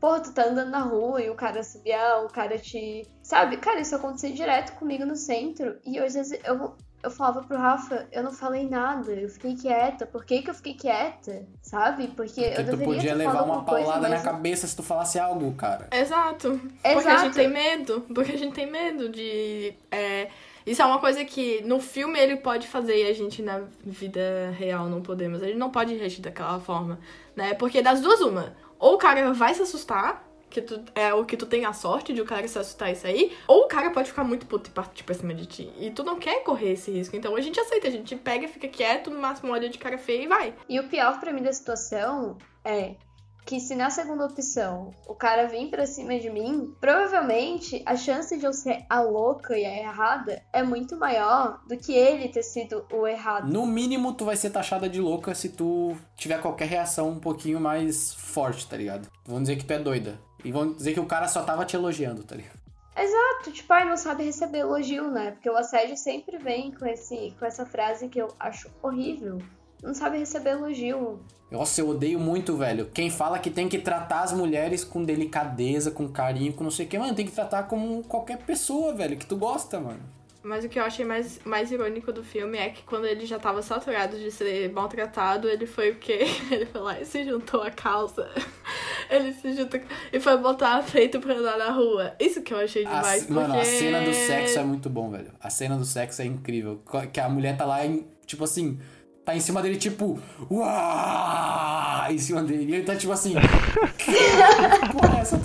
Pô, tu tá andando na rua e o cara subiar, o cara te. Sabe? Cara, isso acontecia direto comigo no centro. E às vezes eu, eu falava pro Rafa, eu não falei nada, eu fiquei quieta. Por que, que eu fiquei quieta? Sabe? Porque, eu Porque tu deveria podia ter levar falado uma alguma coisa, paulada mas na cabeça se tu falasse algo, cara. Exato. Porque a Exato. gente tem medo. Porque a gente tem medo de. é, Isso é uma coisa que no filme ele pode fazer e a gente na vida real não podemos. A gente não pode reagir daquela forma, né? Porque das duas, uma. Ou o cara vai se assustar, que tu, é o que tu tem a sorte de o cara se assustar isso aí, ou o cara pode ficar muito puto e partir pra cima de ti. E tu não quer correr esse risco. Então a gente aceita, a gente pega, fica quieto, no máximo olha de cara feia e vai. E o pior pra mim da situação é que se na segunda opção o cara vir pra cima de mim, provavelmente a chance de eu ser a louca e a errada é muito maior do que ele ter sido o errado. No mínimo, tu vai ser taxada de louca se tu tiver qualquer reação um pouquinho mais forte, tá ligado? Vão dizer que tu é doida. E vão dizer que o cara só tava te elogiando, tá ligado? Exato, tipo, ai, não sabe receber elogio, né? Porque o assédio sempre vem com, esse, com essa frase que eu acho horrível. Não sabe receber elogio. Nossa, eu odeio muito, velho. Quem fala que tem que tratar as mulheres com delicadeza, com carinho, com não sei o que, mano, tem que tratar como qualquer pessoa, velho, que tu gosta, mano. Mas o que eu achei mais, mais irônico do filme é que quando ele já tava saturado de ser maltratado, ele foi o quê? Ele foi lá e se juntou a calça. Ele se juntou e foi botar peito pra andar na rua. Isso que eu achei A demais, ce- Mano, a porque- cena do sexo é muito bom, velho. A cena do sexo é incrível. Que a mulher tá lá, em, tipo assim, tá em cima dele, tipo, uau! Em cima dele. E ele tá tipo assim. que porra é essa?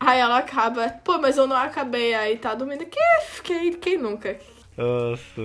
Aí ela acaba, pô, mas eu não acabei, aí tá dormindo. Que? Quem, quem nunca? Nossa,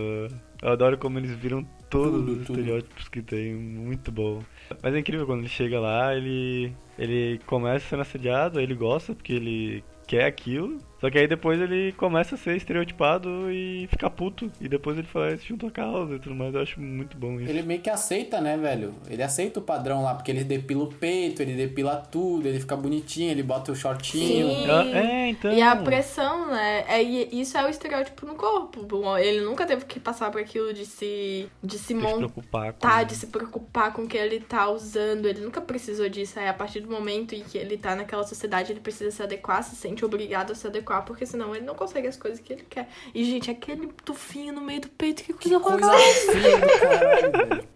eu adoro como eles viram todos Tudo, os tudo. estereótipos que tem, muito bom. Mas é incrível quando ele chega lá, ele ele começa sendo assediado, aí ele gosta porque ele quer aquilo. Só que aí depois ele começa a ser estereotipado e fica puto. E depois ele faz junto a causa e tudo mais. Eu acho muito bom isso. Ele meio que aceita, né, velho? Ele aceita o padrão lá, porque ele depila o peito, ele depila tudo, ele fica bonitinho, ele bota o shortinho. Sim. Ah, é, então. E a pressão, né? É, isso é o estereótipo no corpo. Bom, Ele nunca teve que passar por aquilo de se, de se se montar. preocupar com. tá, de se preocupar com o que ele tá usando. Ele nunca precisou disso. Aí, a partir do momento em que ele tá naquela sociedade, ele precisa se adequar, se sente obrigado a se adequar, porque senão ele não consegue as coisas que ele quer. E, gente, aquele tufinho no meio do peito, que coisa horrorosa.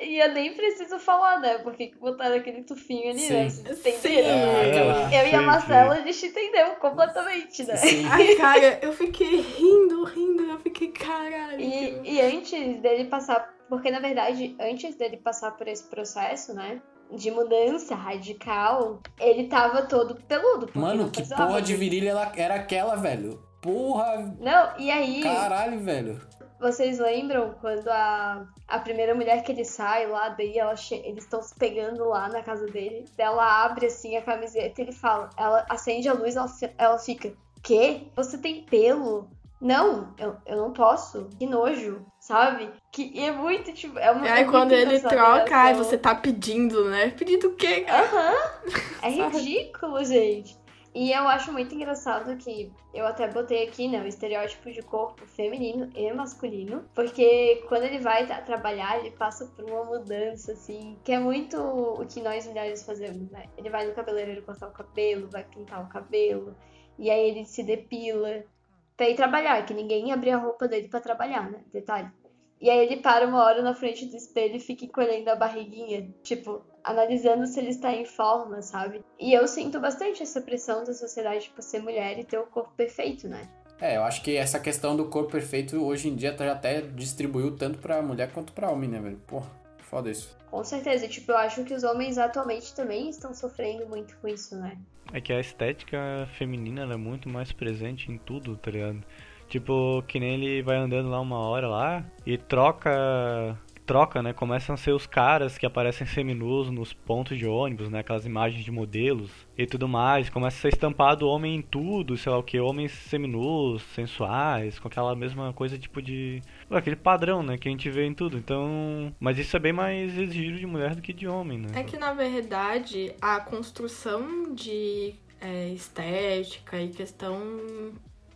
E eu nem preciso falar, né? Porque botaram aquele tufinho ali, né? Sim. Sim. entenderam? Aquela- Eu e a Sim, Marcela, a gente entendeu completamente, né? Sim. Ai, cara, eu fiquei rindo, rindo. Eu fiquei, caralho. E, e antes dele passar, porque na verdade, antes dele passar por esse processo, né? De mudança radical, ele tava todo peludo. Mano, que porra de virilha ela era aquela, velho? Porra, Não, e aí, caralho, velho. vocês lembram quando a, a primeira mulher que ele sai lá, daí ela eles estão se pegando lá na casa dele, ela abre assim a camiseta e ele fala, ela acende a luz, ela, ela fica, quê? Você tem pelo? Não, eu, eu não posso. Que nojo, sabe? Que é muito, tipo, é uma aí, é quando ele troca, reação. você tá pedindo, né? Pedindo o quê, cara? Aham. É ridículo, gente. E eu acho muito engraçado que eu até botei aqui, né, o estereótipo de corpo feminino e masculino, porque quando ele vai tra- trabalhar, ele passa por uma mudança, assim, que é muito o que nós mulheres fazemos, né? Ele vai no cabeleireiro cortar o cabelo, vai pintar o cabelo, e aí ele se depila pra ir trabalhar, que ninguém abria a roupa dele pra trabalhar, né? Detalhe. E aí ele para uma hora na frente do espelho e fica encolhendo a barriguinha, tipo, analisando se ele está em forma, sabe? E eu sinto bastante essa pressão da sociedade por ser mulher e ter o corpo perfeito, né? É, eu acho que essa questão do corpo perfeito hoje em dia tá- já até distribuiu tanto pra mulher quanto pra homem, né, velho? Porra, foda isso. Com certeza. Tipo, eu acho que os homens atualmente também estão sofrendo muito com isso, né? É que a estética feminina ela é muito mais presente em tudo, tá ligado? Tipo, que nem ele vai andando lá uma hora lá e troca. Troca, né? Começam a ser os caras que aparecem seminus nos pontos de ônibus, né? Aquelas imagens de modelos e tudo mais. Começa a ser estampado homem em tudo, sei lá o que, homens seminus, sensuais, com aquela mesma coisa tipo de. Aquele padrão, né? Que a gente vê em tudo. Então. Mas isso é bem mais exigido de mulher do que de homem, né? É que na verdade a construção de é, estética e questão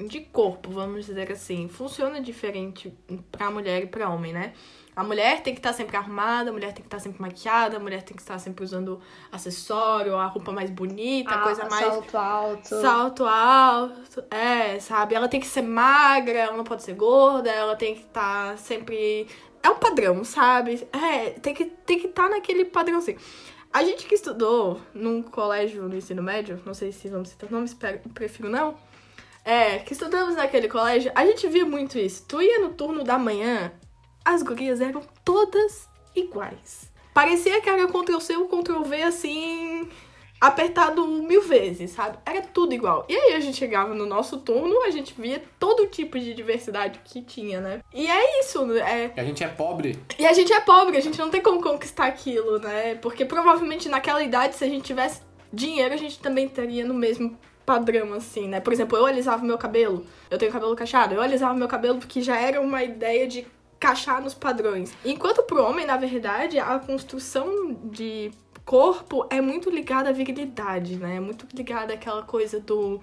de corpo, vamos dizer assim, funciona diferente pra mulher e pra homem, né? A mulher tem que estar sempre arrumada, a mulher tem que estar sempre maquiada, a mulher tem que estar sempre usando acessório, a roupa mais bonita, a coisa mais. Ah, Salto alto. Salto alto, é, sabe? Ela tem que ser magra, ela não pode ser gorda, ela tem que estar sempre. É um padrão, sabe? É, tem que estar tem que tá naquele padrãozinho. A gente que estudou num colégio no ensino médio, não sei se vamos citar nomes, prefiro não. É, que estudamos naquele colégio, a gente via muito isso. Tu ia no turno da manhã, as gurias eram todas iguais. Parecia que era Ctrl-C ou Ctrl-V, assim, apertado mil vezes, sabe? Era tudo igual. E aí a gente chegava no nosso turno, a gente via todo tipo de diversidade que tinha, né? E é isso, é... E a gente é pobre. E a gente é pobre, a gente não tem como conquistar aquilo, né? Porque provavelmente naquela idade, se a gente tivesse dinheiro, a gente também estaria no mesmo padrão, assim, né? Por exemplo, eu alisava meu cabelo, eu tenho cabelo cacheado, eu alisava meu cabelo porque já era uma ideia de encaixar nos padrões. Enquanto pro homem, na verdade, a construção de corpo é muito ligada à virilidade, né? É muito ligada àquela coisa do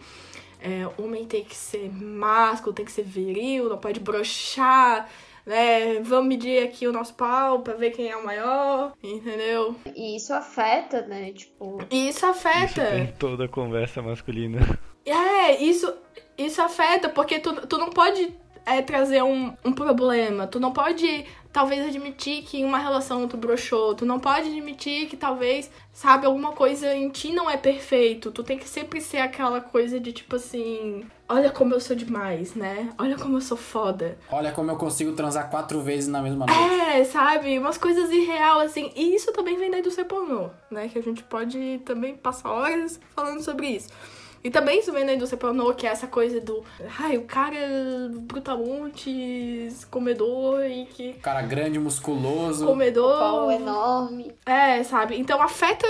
é, homem tem que ser másculo, tem que ser viril, não pode brochar, né? Vamos medir aqui o nosso pau pra ver quem é o maior, entendeu? E isso afeta, né? Tipo, E isso Isso afeta. tem toda a conversa masculina. É, isso, isso afeta, porque tu, tu não pode é, trazer um, um problema, tu não pode talvez admitir que em uma relação tu broxou, tu não pode admitir que talvez, sabe, alguma coisa em ti não é perfeito, tu tem que sempre ser aquela coisa de tipo assim, olha como eu sou demais, né? Olha como eu sou foda. Olha como eu consigo transar quatro vezes na mesma noite. É, sabe? Umas coisas irreal, assim. E isso também vem da indústria pornô, né? Que a gente pode também passar horas falando sobre isso. E também isso vem da indústria pornô, que é essa coisa do... Ai, o cara brutamontes, comedor e que... Cara grande, musculoso. Comedor... pau enorme. É, sabe? Então afeta.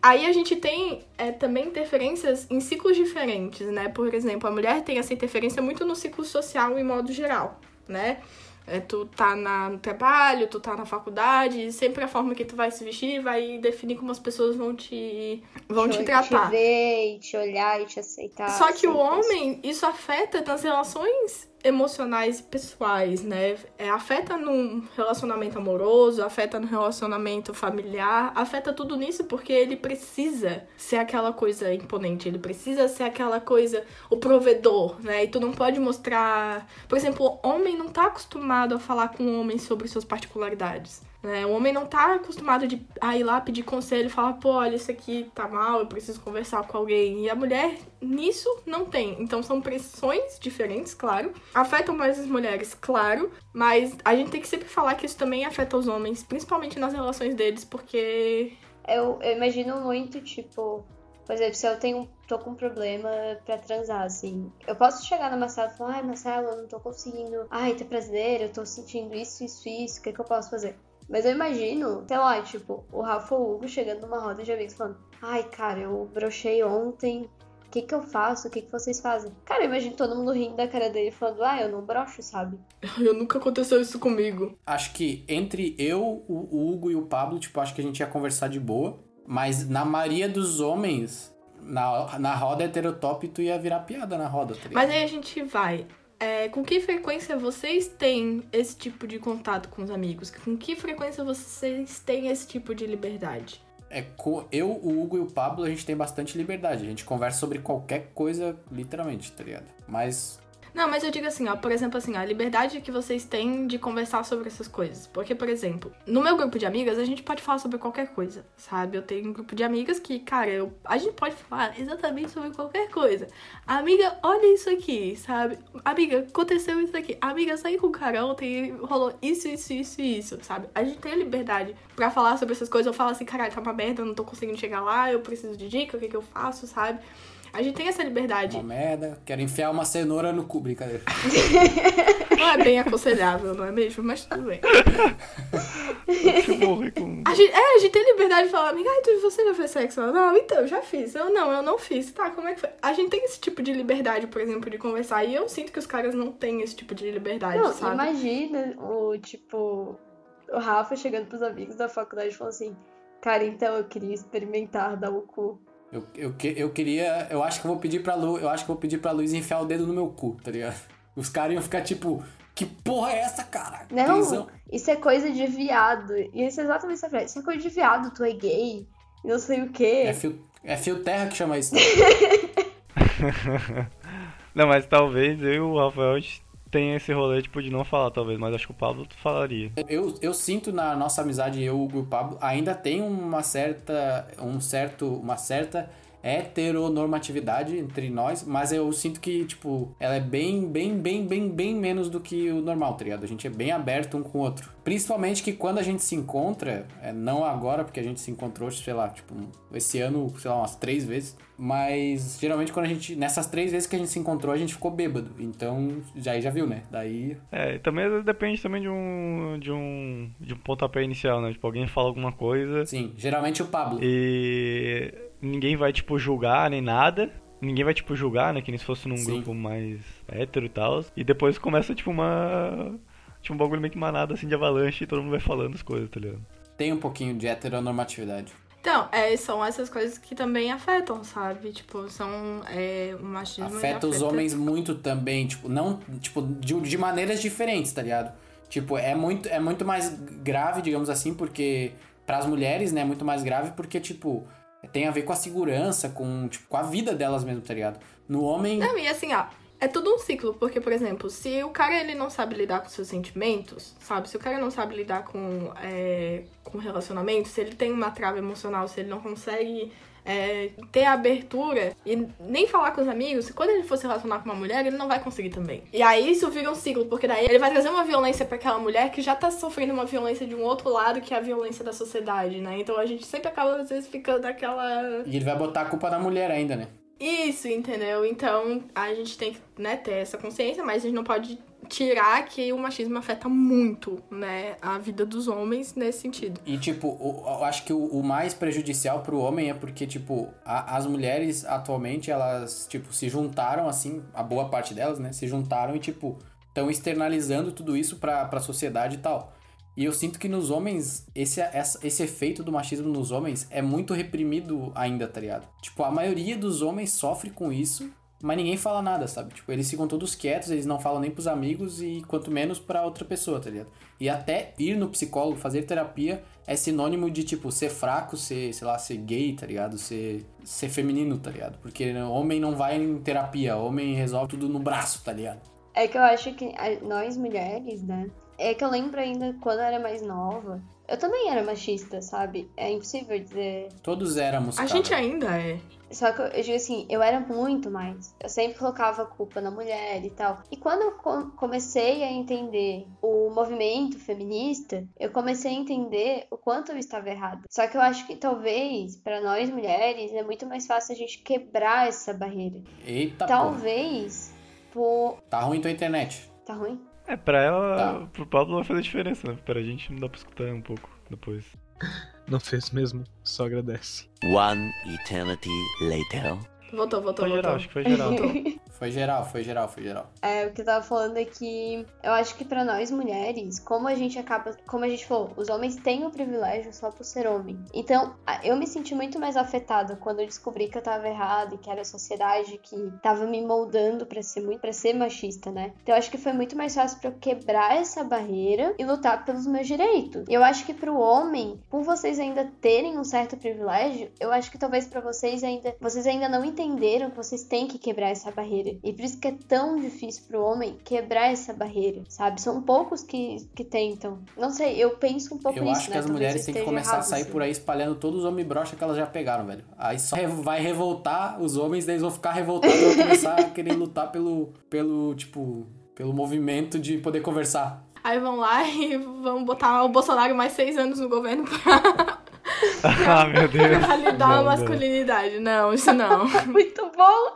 Aí a gente tem é, também interferências em ciclos diferentes, né? Por exemplo, a mulher tem essa interferência muito no ciclo social em modo geral, né? É, tu tá na, no trabalho, tu tá na faculdade, sempre a forma que tu vai se vestir vai definir como as pessoas vão te, vão te, tratar. Te ver, e te olhar e te aceitar. Só que o homem, isso afeta nas relações emocionais e pessoais, né? É, afeta no relacionamento amoroso, afeta no relacionamento familiar, afeta tudo nisso porque ele precisa ser aquela coisa imponente, ele precisa ser aquela coisa, o provedor, né? E tu não pode mostrar. Por exemplo, homem não tá acostumado a falar com homem sobre suas particularidades. Né? O homem não tá acostumado de a ir lá pedir conselho e falar, pô, olha, isso aqui tá mal, eu preciso conversar com alguém. E a mulher, nisso, não tem. Então são pressões diferentes, claro. Afetam mais as mulheres, claro. Mas a gente tem que sempre falar que isso também afeta os homens, principalmente nas relações deles, porque. Eu, eu imagino muito, tipo, por exemplo, se eu tenho, tô com um problema pra transar, assim, eu posso chegar na Marcela e falar, ai, Marcela, eu não tô conseguindo, ai, ter prazer, eu tô sentindo isso, isso, isso, o que, que eu posso fazer? Mas eu imagino, sei lá, tipo, o Rafa ou o Hugo chegando numa roda de amigos falando, ai, cara, eu brochei ontem, o que que eu faço? O que que vocês fazem? Cara, eu imagino todo mundo rindo da cara dele falando, ah, eu não brocho, sabe? Eu nunca aconteceu isso comigo. Acho que entre eu, o Hugo e o Pablo, tipo, acho que a gente ia conversar de boa. Mas na maioria dos homens, na, na roda heterotop, tu ia virar piada na roda, tá? Mas aí a gente vai. É, com que frequência vocês têm esse tipo de contato com os amigos? Com que frequência vocês têm esse tipo de liberdade? É, eu, o Hugo e o Pablo, a gente tem bastante liberdade. A gente conversa sobre qualquer coisa, literalmente, tá ligado? Mas Não, mas eu digo assim, ó, por exemplo, assim, ó, a liberdade que vocês têm de conversar sobre essas coisas. Porque, por exemplo, no meu grupo de amigas, a gente pode falar sobre qualquer coisa, sabe? Eu tenho um grupo de amigas que, cara, eu, a gente pode falar exatamente sobre qualquer coisa. Amiga, olha isso aqui, sabe? Amiga, aconteceu isso aqui. Amiga, saí com o cara ontem rolou isso, isso, isso e isso, sabe? A gente tem a liberdade pra falar sobre essas coisas. Eu falo assim, caralho, tá uma merda, eu não tô conseguindo chegar lá, eu preciso de dica, o que que eu faço, sabe? A gente tem essa liberdade. Uma merda, quero enfiar uma cenoura no cu, brincadeira. Não é bem aconselhável, não é mesmo? Mas tudo bem. Deixa eu morrer com. A gente, é, a gente tem liberdade de falar, amiga, você já fez sexo? Não, então, eu já fiz. Eu não, eu não fiz. Tá, como é que foi? A gente tem esse tipo de liberdade, por exemplo, de conversar. E eu sinto que os caras não têm esse tipo de liberdade, Não, sabe? imagina o tipo. O Rafa chegando pros amigos da faculdade e falando assim: Cara, então eu queria experimentar dar o cu. Eu, eu, que- eu queria. Eu acho que eu vou pedir pra Lu. Eu acho que eu vou pedir pra Luiz enfiar o dedo no meu cu, tá ligado? Os caras iam ficar tipo, que porra é essa, cara? Não, Tesão. isso é coisa de viado. E isso é exatamente essa frase. Isso é coisa de viado, tu é gay. E não sei o quê. É fio, é fio terra que chama isso. Não, mas talvez eu e o Rafael tenha esse rolê tipo de não falar, talvez, mas acho que o Pablo falaria. Eu, eu sinto na nossa amizade, eu e o Pablo, ainda tem uma certa. Um certo. Uma certa heteronormatividade entre nós, mas eu sinto que, tipo, ela é bem, bem, bem, bem, bem menos do que o normal, tá ligado? A gente é bem aberto um com o outro. Principalmente que quando a gente se encontra, é, não agora, porque a gente se encontrou, sei lá, tipo, esse ano, sei lá, umas três vezes, mas geralmente quando a gente, nessas três vezes que a gente se encontrou, a gente ficou bêbado. Então, já aí já viu, né? Daí É, e também depende também de um. de um. de um pontapé inicial, né? Tipo, alguém fala alguma coisa Sim, geralmente o Pablo. e ninguém vai, tipo, julgar nem nada. Ninguém vai, tipo, julgar, né? Que nem se fosse num Sim. grupo mais hétero e tal. E depois começa, tipo, uma. Tipo, um bagulho meio que manada assim de avalanche e todo mundo vai falando as coisas, tá ligado? Tem um pouquinho de heteronormatividade. Então, é, são essas coisas que também afetam, sabe? Tipo, são é, o machismo. ele Afeta os homens muito também, tipo, não, tipo, de, de maneiras diferentes, tá ligado? Tipo, é muito, é muito mais grave, digamos assim, porque pras mulheres, né, é muito mais grave porque, tipo, tem a ver com a segurança, com, tipo, com a vida delas mesmo, tá ligado? No homem, Não, e assim, ó, é tudo um ciclo, porque, por exemplo, se o cara ele não sabe lidar com seus sentimentos, sabe? Se o cara não sabe lidar com, é, com relacionamento, se ele tem uma trava emocional, se ele não consegue é, ter a abertura e nem falar com os amigos, quando ele for se relacionar com uma mulher, ele não vai conseguir também. E aí isso vira um ciclo, porque daí ele vai trazer uma violência pra aquela mulher que já tá sofrendo uma violência de um outro lado, que é a violência da sociedade, né? Então a gente sempre acaba, às vezes, ficando naquela. e ele vai botar a culpa na mulher ainda, né? Isso, entendeu? Então a gente tem que né, ter essa consciência, mas a gente não pode tirar que o machismo afeta muito, né, a vida dos homens nesse sentido. E, tipo, eu acho que o, o mais prejudicial pro homem é porque, tipo, a- as mulheres atualmente, elas, tipo, se juntaram, assim, a boa parte delas, né? Se juntaram e, tipo, estão externalizando tudo isso pra, pra sociedade e tal. E eu sinto que nos homens, esse, essa- esse efeito do machismo nos homens é muito reprimido ainda, tá ligado? Tipo, a maioria dos homens sofre com isso, mas ninguém fala nada, sabe? Tipo, eles ficam todos quietos, eles não falam nem pros amigos e quanto menos pra outra pessoa, tá ligado? E até ir no psicólogo, fazer terapia, é sinônimo de, tipo, ser fraco, ser, sei lá, ser gay, tá ligado? Ser, ser feminino, tá ligado? Porque homem não vai em terapia, homem resolve tudo no braço, tá ligado? É que eu acho que nós mulheres, né? É que eu lembro ainda quando eu era mais nova. Eu também era machista, sabe? É impossível dizer. Todos éramos. A cara. gente ainda é. Só que eu, eu digo assim, eu era muito mais. Eu sempre colocava a culpa na mulher e tal. E quando eu co- comecei a entender o movimento feminista, eu comecei a entender o quanto eu estava errada. Só que eu acho que talvez, pra nós mulheres, é muito mais fácil a gente quebrar essa barreira. Eita, porra. talvez por. Tá ruim tua internet. Tá ruim? É, pra ela, Tá. pro Pablo vai fazer diferença, né? Pra gente não dá pra escutar um pouco depois. Não fez mesmo, só agradece. One eternity later. Voltou, voltou, Foi voltou. geral, acho que foi geral. Foi geral, foi geral, foi geral. É, o que eu tava falando é que eu acho que pra nós mulheres, como a gente acaba, como a gente falou, os homens têm o privilégio só por ser homem. Então, eu me senti muito mais afetada quando eu descobri que eu tava errada e que era a sociedade que tava me moldando pra ser muito para ser machista, né? Então, eu acho que foi muito mais fácil pra eu quebrar essa barreira e lutar pelos meus direitos. Eu acho que pro homem, por vocês ainda terem um certo privilégio, eu acho que talvez pra vocês ainda vocês ainda não entenderam que vocês têm que quebrar essa barreira barreira. E por isso que é tão difícil pro homem quebrar essa barreira, sabe? São poucos que, que tentam. Não sei, eu penso um pouco Eu nisso, acho né? que as Talvez mulheres eu têm que começar a errado, sair assim. por aí espalhando todos os homens broxa que elas já pegaram, velho. Aí só vai revoltar os homens, daí eles vão ficar revoltados e vão começar a querer lutar pelo, pelo, tipo, pelo movimento de poder conversar. Aí vão lá e vão botar o Bolsonaro mais seis anos no governo pra, ah, meu Deus. pra lidar Não, a masculinidade. Não, isso não. Muito bom!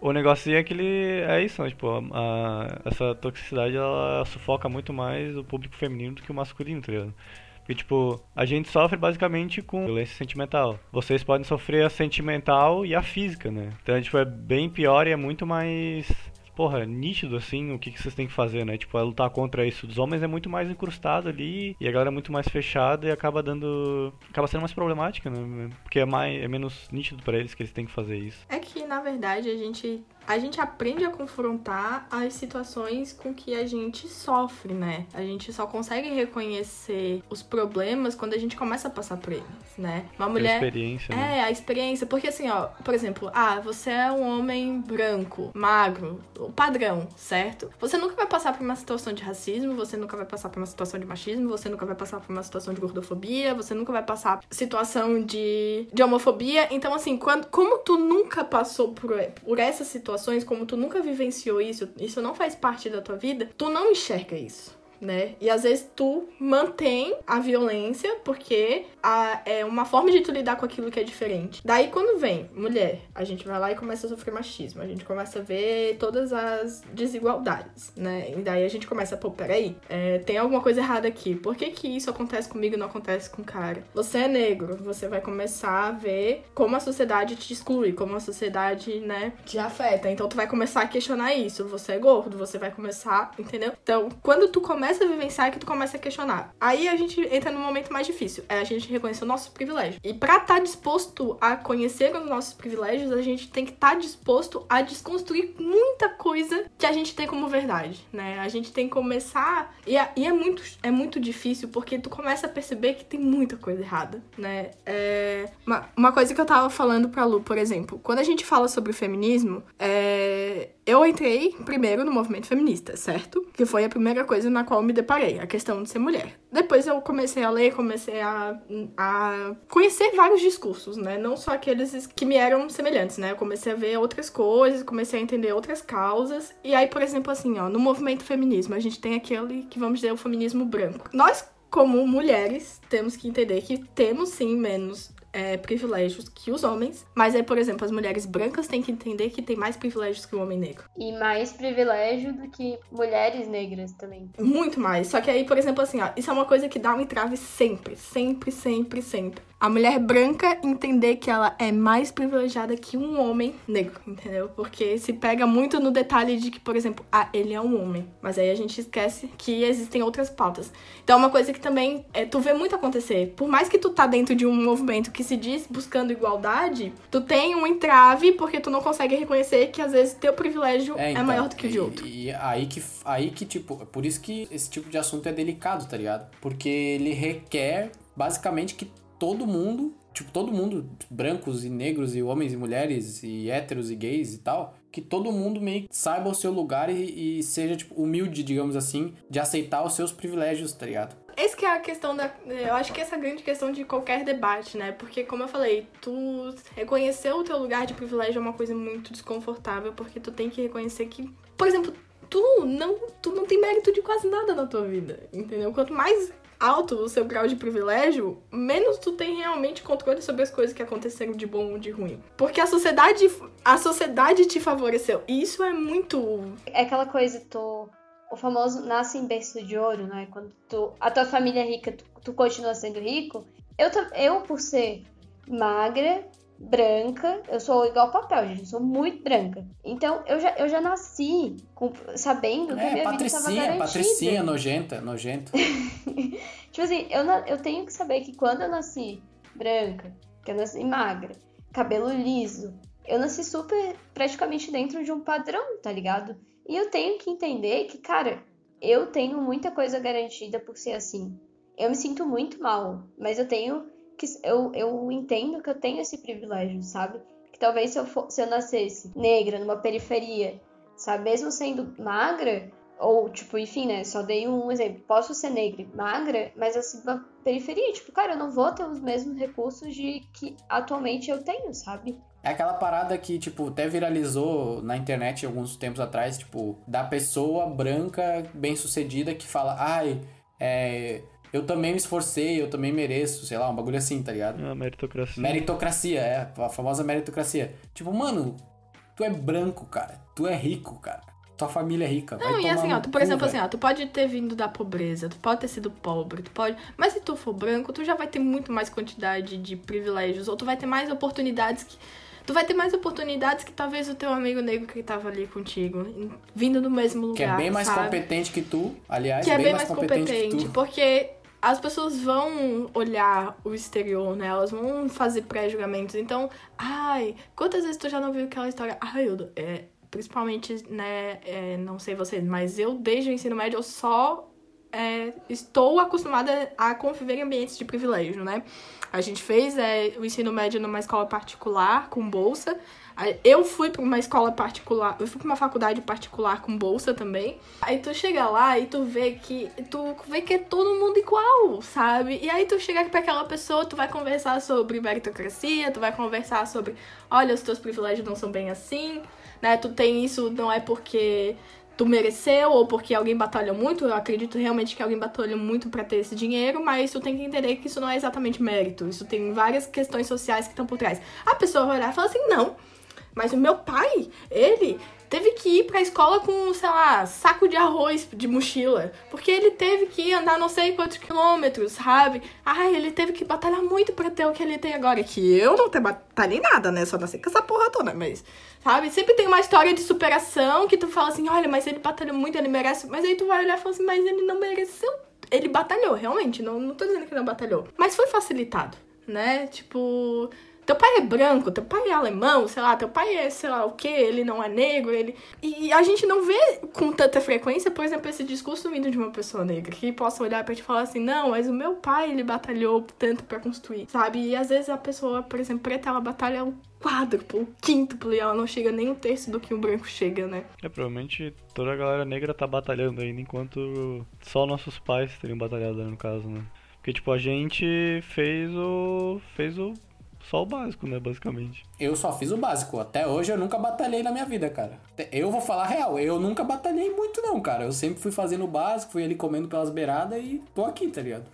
O negócio é que ele. É isso, né? Tipo, a- essa toxicidade ela sufoca muito mais o público feminino do que o masculino, tá ligado? Porque, tipo, a gente sofre basicamente com violência sentimental. Vocês podem sofrer a sentimental e a física, né? Então, tipo, é bem pior e é muito mais. Porra, nítido assim o que, que vocês têm que fazer, né? Tipo, é lutar contra isso. Dos homens é muito mais encrustado ali e a galera é muito mais fechada e acaba dando. acaba sendo mais problemática, né? Porque é, mais, é menos nítido pra eles que eles têm que fazer isso. É que, na verdade, a gente, a gente aprende a confrontar as situações com que a gente sofre, né? A gente só consegue reconhecer os problemas quando a gente começa a passar por eles, né? Uma mulher. experiência, né? É, a experiência. Porque assim, ó, por exemplo, ah, você é um homem branco, magro, o padrão, certo? Você nunca vai passar por uma situação de racismo, você nunca vai passar por uma situação de machismo, você nunca vai passar por uma situação de gordofobia, você nunca vai passar por situação de, de homofobia. Então, assim, quando, como tu nunca passou por, por essas situações, como tu nunca vivenciou isso, isso não faz parte da tua vida, tu não enxerga isso né? E às vezes tu mantém a violência porque a, é uma forma de tu lidar com aquilo que é diferente. Daí quando vem mulher, a gente vai lá e começa a sofrer machismo, a gente começa a ver todas as desigualdades, né? E daí a gente começa, pô, peraí, é, tem alguma coisa errada aqui. Por que que isso acontece comigo e não acontece com o cara? Você é negro, você vai começar a ver como a sociedade te exclui, como a sociedade, né, te afeta. Então tu vai começar a questionar isso. Você é gordo, você vai começar, entendeu? Então, quando tu começa a vivenciar é que tu começa a questionar. Aí a gente entra no momento mais difícil, é a gente reconhecer o nosso privilégio. E pra estar disposto a conhecer os nossos privilégios, a gente tem que estar disposto a desconstruir muita coisa que a gente tem como verdade, né? A gente tem que começar e é, e é muito é muito difícil porque tu começa a perceber que tem muita coisa errada, né? É, uma, uma coisa que eu tava falando pra Lu, por exemplo, quando a gente fala sobre o feminismo, é, eu entrei primeiro no movimento feminista, certo? Que foi a primeira coisa na qual eu me deparei, a questão de ser mulher. Depois eu comecei a ler, comecei a, a conhecer vários discursos, né? Não só aqueles que me eram semelhantes, né? Eu comecei a ver outras coisas, comecei a entender outras causas. E aí, por exemplo, assim, ó, no movimento feminismo, a gente tem aquele que vamos dizer o feminismo branco. Nós, como mulheres, temos que entender que temos sim menos é, privilégios que os homens, mas aí, por exemplo, as mulheres brancas têm que entender que tem mais privilégios que o homem negro. E mais privilégio do que mulheres negras também. Muito mais. Só que aí, por exemplo, assim, ó, isso é uma coisa que dá um entrave sempre, sempre, sempre, sempre. A mulher branca entender que ela é mais privilegiada que um homem negro, entendeu? Porque se pega muito no detalhe de que, por exemplo, ah, ele é um homem. Mas aí a gente esquece que existem outras pautas. Então é uma coisa que também é, tu vê muito acontecer. Por mais que tu tá dentro de um movimento que se diz buscando igualdade, tu tem um entrave porque tu não consegue reconhecer que às vezes teu privilégio é, então, maior do que o de e- outro. E, aí que, aí que, tipo, é por isso que esse tipo de assunto é delicado, tá ligado? Porque ele requer, basicamente, que todo mundo, tipo, todo mundo, brancos e negros e homens e mulheres e héteros e gays e tal, que todo mundo meio que saiba o seu lugar e, e seja, tipo, humilde, digamos assim, de aceitar os seus privilégios, tá ligado? Esse que é a questão da. Eu acho que essa é a grande questão de qualquer debate, né? Porque, como eu falei, tu reconhecer o teu lugar de privilégio é uma coisa muito desconfortável, porque tu tem que reconhecer que, por exemplo, tu não, tu não tem mérito de quase nada na tua vida, entendeu? Quanto mais alto o seu grau de privilégio, menos tu tem realmente controle sobre as coisas que aconteceram de bom ou de ruim. Porque a sociedade, a sociedade te favoreceu. E isso é muito É aquela coisa, tu. O famoso nasce em berço de ouro, né? Quando tu, a tua família é rica, tu, tu continua sendo rico. Eu, eu, por ser magra, branca, eu sou igual papel, gente. Eu sou muito branca. Então, eu já, eu já nasci com- sabendo que a É, minha vida estava patricinha, garantida. patricinha, nojenta, nojenta. Tipo assim, eu, eu tenho que saber que quando eu nasci branca, que eu nasci magra, cabelo liso, eu nasci super praticamente dentro de um padrão, tá ligado? E eu tenho que entender que, cara, eu tenho muita coisa garantida por ser assim. Eu me sinto muito mal, mas eu tenho que. Eu, eu entendo que eu tenho esse privilégio, sabe? Que talvez se eu, for, se eu nascesse negra numa periferia, sabe, mesmo sendo magra, ou, tipo, enfim, né? Só dei um exemplo. Posso ser negra magra, mas assim, na periferia, tipo, cara, eu não vou ter os mesmos recursos de que atualmente eu tenho, sabe? É aquela parada que, tipo, até viralizou na internet alguns tempos atrás, tipo, da pessoa branca bem-sucedida que fala, ai, é, eu também me esforcei, eu também mereço, sei lá, um bagulho assim, tá ligado? A meritocracia. Meritocracia, é, a famosa meritocracia. Tipo, mano, tu é branco, cara. Tu é rico, cara. Tua família é rica. vai Não, e tomar assim, ó, tu, por cu, exemplo, velho. assim, ó, tu pode ter vindo da pobreza, tu pode ter sido pobre, tu pode. Mas se tu for branco, tu já vai ter muito mais quantidade de privilégios, ou tu vai ter mais oportunidades que. Tu vai ter mais oportunidades que talvez o teu amigo negro que tava ali contigo, vindo do mesmo lugar. Que é bem mais sabe? competente que tu, aliás, que é bem mais competente, competente, que tu. porque as pessoas vão olhar o exterior, né? Elas vão fazer pré-julgamentos. Então, ai, quantas vezes tu já não viu aquela história? Ai, eu, é, principalmente, né, é, não sei vocês, mas eu, desde o ensino médio, eu só é, estou acostumada a conviver em ambientes de privilégio, né? A gente fez é, o ensino médio numa escola particular, com bolsa. Eu fui pra uma escola particular, eu fui pra uma faculdade particular com bolsa também. Aí tu chega lá e tu vê que tu vê que é todo mundo igual, sabe? E aí tu chega pra aquela pessoa, tu vai conversar sobre meritocracia, tu vai conversar sobre, olha, os teus privilégios não são bem assim, né? Tu tem isso não é porque tu mereceu ou porque alguém batalhou muito. Eu acredito realmente que alguém batalhou muito pra ter esse dinheiro, mas tu tem que entender que isso não é exatamente mérito. Isso tem várias questões sociais que estão por trás. A pessoa vai olhar e falar assim: "Não, mas o meu pai, ele teve que ir pra escola com, sei lá, saco de arroz de mochila. Porque ele teve que andar não sei quantos quilômetros, sabe? Ai, ele teve que batalhar muito pra ter o que ele tem agora. Que eu não te batalhei nada, né? Só nasci com essa porra toda, mas... Sabe? Sempre tem uma história de superação que tu fala assim, olha, mas ele batalhou muito, ele merece... Mas aí tu vai olhar e fala assim, mas ele não mereceu. Ele batalhou, realmente. Não, não tô dizendo que não batalhou. Mas foi facilitado, né? Tipo... Teu pai é branco, teu pai é alemão, sei lá, teu pai é sei lá o que, ele não é negro, ele. E a gente não vê com tanta frequência, por exemplo, esse discurso vindo de uma pessoa negra, que possa olhar pra te falar assim, não, mas o meu pai, ele batalhou tanto pra construir, sabe? E às vezes a pessoa, por exemplo, preta, ela batalha o quádruplo, o quíntuplo, e ela não chega nem um terço do que o branco chega, né? É, provavelmente toda a galera negra tá batalhando ainda, enquanto só nossos pais teriam batalhado, né, no caso, né? Porque, tipo, a gente fez o. fez o. só o básico, né, basicamente. Eu só fiz o básico. Até hoje eu nunca batalhei na minha vida, cara. Eu vou falar a real, eu nunca batalhei muito, não, cara. Eu sempre fui fazendo o básico, fui ali comendo pelas beiradas e tô aqui, tá ligado?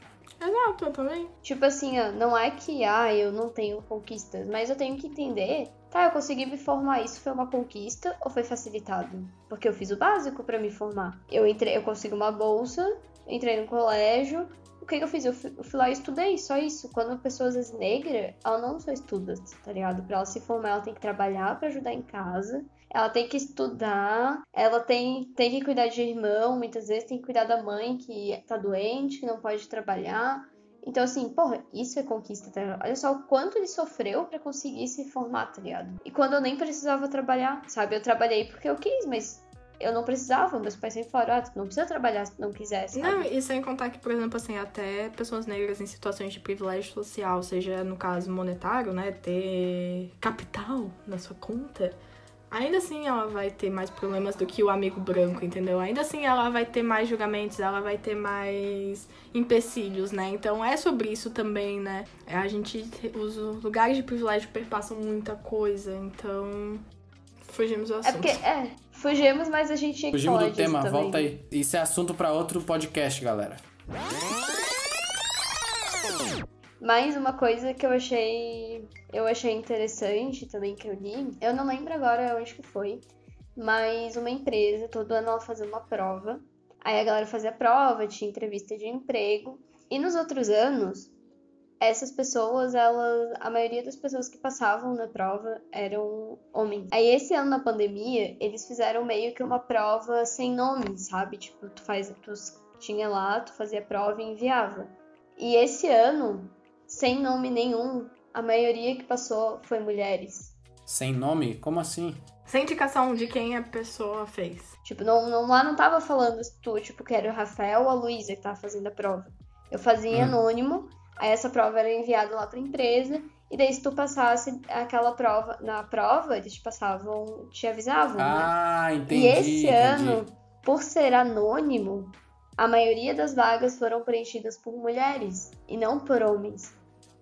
Exato, eu também. Tipo assim, ó, não é que, ah, eu não tenho conquistas, mas eu tenho que entender, tá, eu consegui me formar, isso foi uma conquista ou foi facilitado? Porque eu fiz o básico pra me formar. Eu entrei, eu consigo uma bolsa, entrei no colégio, o que, que eu fiz? Eu fui, eu fui lá e estudei, só isso. Quando a pessoa às vezes negra, ela não só estuda, tá ligado? Pra ela se formar, ela tem que trabalhar pra ajudar em casa. Ela tem que estudar, ela tem, tem que cuidar de irmão, muitas vezes tem que cuidar da mãe que tá doente, que não pode trabalhar. Então, assim, porra, isso é conquista, tá? Olha só o quanto ele sofreu pra conseguir se formar, tá ligado? E quando eu nem precisava trabalhar, sabe? Eu trabalhei porque eu quis, mas eu não precisava. Meus pais sempre falaram, ah, tu não precisa trabalhar se não quiser, sabe? Não, e sem contar que, por exemplo, assim, até pessoas negras em situações de privilégio social, seja no caso monetário, né, ter capital na sua conta, ainda assim ela vai ter mais problemas do que o amigo branco, entendeu? Ainda assim ela vai ter mais julgamentos, ela vai ter mais empecilhos, né? Então é sobre isso também, né? A gente, os lugares de privilégio perpassam muita coisa, então fugimos do assunto. É porque, é, fugimos, mas a gente tinha que Fugimos do tema, também. volta aí. Isso é assunto pra outro podcast, galera. Mais uma coisa que eu achei eu achei interessante também que eu li, eu não lembro agora onde que foi, mas uma empresa, todo ano ela fazia uma prova. Aí a galera fazia prova, tinha entrevista de emprego. E nos outros anos, essas pessoas, elas, a maioria das pessoas que passavam na prova eram homens. Aí esse ano na pandemia, eles fizeram meio que uma prova sem nome, sabe? Tipo, tu faz, tu tinha lá, tu fazia a prova e enviava. E esse ano, sem nome nenhum, a maioria que passou foi mulheres. Sem nome? Como assim? Sem indicação de quem a pessoa fez. Tipo, não, não, lá não tava falando tu, tipo, que era o Rafael ou a Luísa que tava fazendo a prova. Eu fazia Hum. anônimo, aí essa prova era enviada lá pra empresa, E daí, se tu passasse aquela prova, na prova, eles te passavam, te avisavam, né? Ah, entendi. E esse entendi. ano, por ser anônimo, a maioria das vagas foram preenchidas por mulheres e não por homens.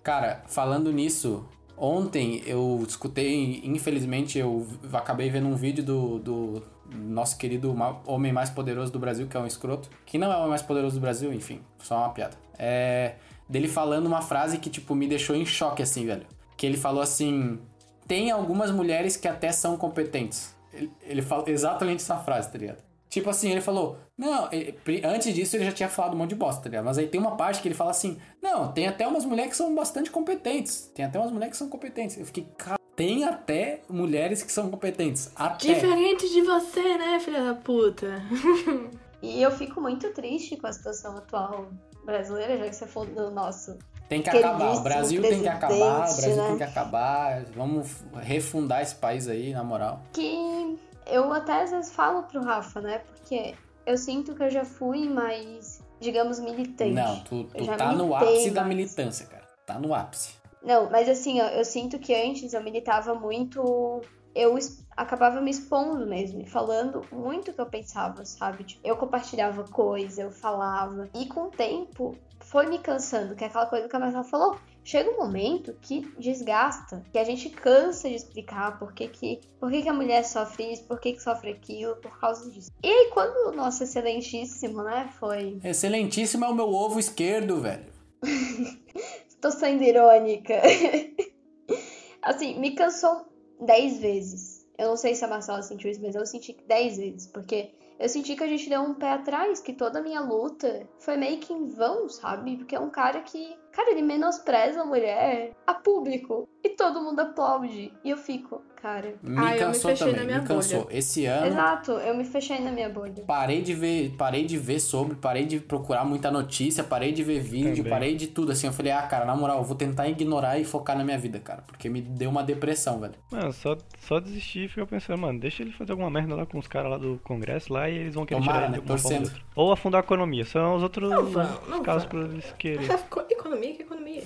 Cara, falando nisso, ontem eu escutei, infelizmente, eu acabei vendo um vídeo do, do nosso querido homem mais poderoso do Brasil, que é um escroto. Que não é o homem mais poderoso do Brasil, enfim, só uma piada. É. Dele falando uma frase que, tipo, me deixou em choque, assim, velho. Que ele falou assim: tem algumas mulheres que até são competentes. Ele, ele falou exatamente essa frase, tá ligado? Tipo assim, ele falou, não, ele- antes disso ele já tinha falado um monte de bosta, tá ligado? Mas aí tem uma parte que ele fala assim, não, tem até umas mulheres que são bastante competentes. Tem até umas mulheres que são competentes. Eu fiquei, cara, tem até mulheres que são competentes. Até. Diferente de você, né, filha da puta? E eu fico muito triste com a situação atual brasileira, já que você falou do nosso. Tem que acabar. O Brasil tem que acabar. O Brasil né? tem que acabar. Vamos refundar esse país aí, na moral. Que eu até às vezes falo pro Rafa, né? Porque eu sinto que eu já fui mais, digamos, militante. Não, tu, tu tá no ápice da mais. militância, cara. Tá no ápice. Não, mas assim, ó, eu sinto que antes eu militava muito. Eu acabava me expondo mesmo, e falando muito o que eu pensava, sabe? Tipo, eu compartilhava coisa, eu falava. E com o tempo foi me cansando, que é aquela coisa que a Marcela falou. Chega um momento que desgasta, que a gente cansa de explicar por que, que, por que, que a mulher sofre isso, por que, que sofre aquilo, por causa disso. E aí, quando o nosso excelentíssimo, né, foi. Excelentíssimo é o meu ovo esquerdo, velho. Tô sendo irônica. assim, me cansou 10 vezes. Eu não sei se a Marcela sentiu isso, mas eu senti 10 vezes. Porque eu senti que a gente deu um pé atrás, que toda a minha luta foi meio que em vão, sabe? Porque é um cara que. Cara, ele menospreza a mulher a público. E todo mundo aplaude. E eu fico, cara. Me Ah, eu me fechei também, na minha me cansou. bolha. Esse ano Exato, eu me fechei na minha bolha. parei de ver, parei de ver sobre, parei de procurar muita notícia, parei de ver vídeo, Também. parei de tudo assim. Eu falei: "Ah, cara, na moral, eu vou tentar ignorar e focar na minha vida, cara, porque me deu uma depressão, velho". Mano, só, só desistir e ficar pensando, mano, deixa ele fazer alguma merda lá com os caras lá do Congresso lá e eles vão querer Tomara, tirar ele né? ou Torcendo. Ou afundar a economia, são os outros Não vão, não casos vão. pra eles quererem. Economia, que economia?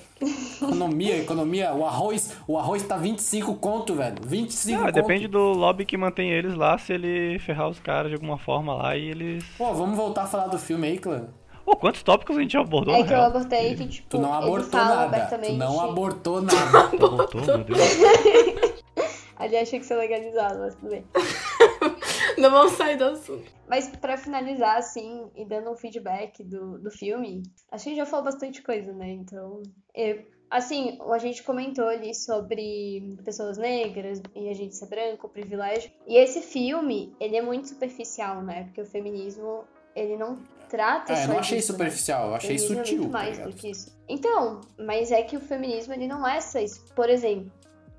Economia, economia, o arroz, o arroz tá 25 conto, velho. 25 Ah, conto. depende do lobby que mantém eles lá, se ele ferrar os caras de alguma forma lá e eles. Pô, vamos voltar a falar do filme aí, clã. Pô, quantos tópicos a gente já abordou, É que eu abortei que, tipo, Tu não abortou nada. Tu abertamente. não abortou nada. Abortou, meu Deus. Aliás, achei que ser legalizado, mas tudo bem. Não vamos sair do assunto. Mas pra finalizar, assim, e dando um feedback do, do filme, acho que a gente já falou bastante coisa, né? Então, eu- assim, a gente comentou ali sobre pessoas negras e a gente ser branco, privilégio. E esse filme, ele é muito superficial, né? Porque o feminismo, ele não trata É, só eu não achei disso, né? superficial, eu O achei feminismo sutil. É muito tá mais do que isso. Então, mas é que o feminismo ele não é só isso. Por exemplo,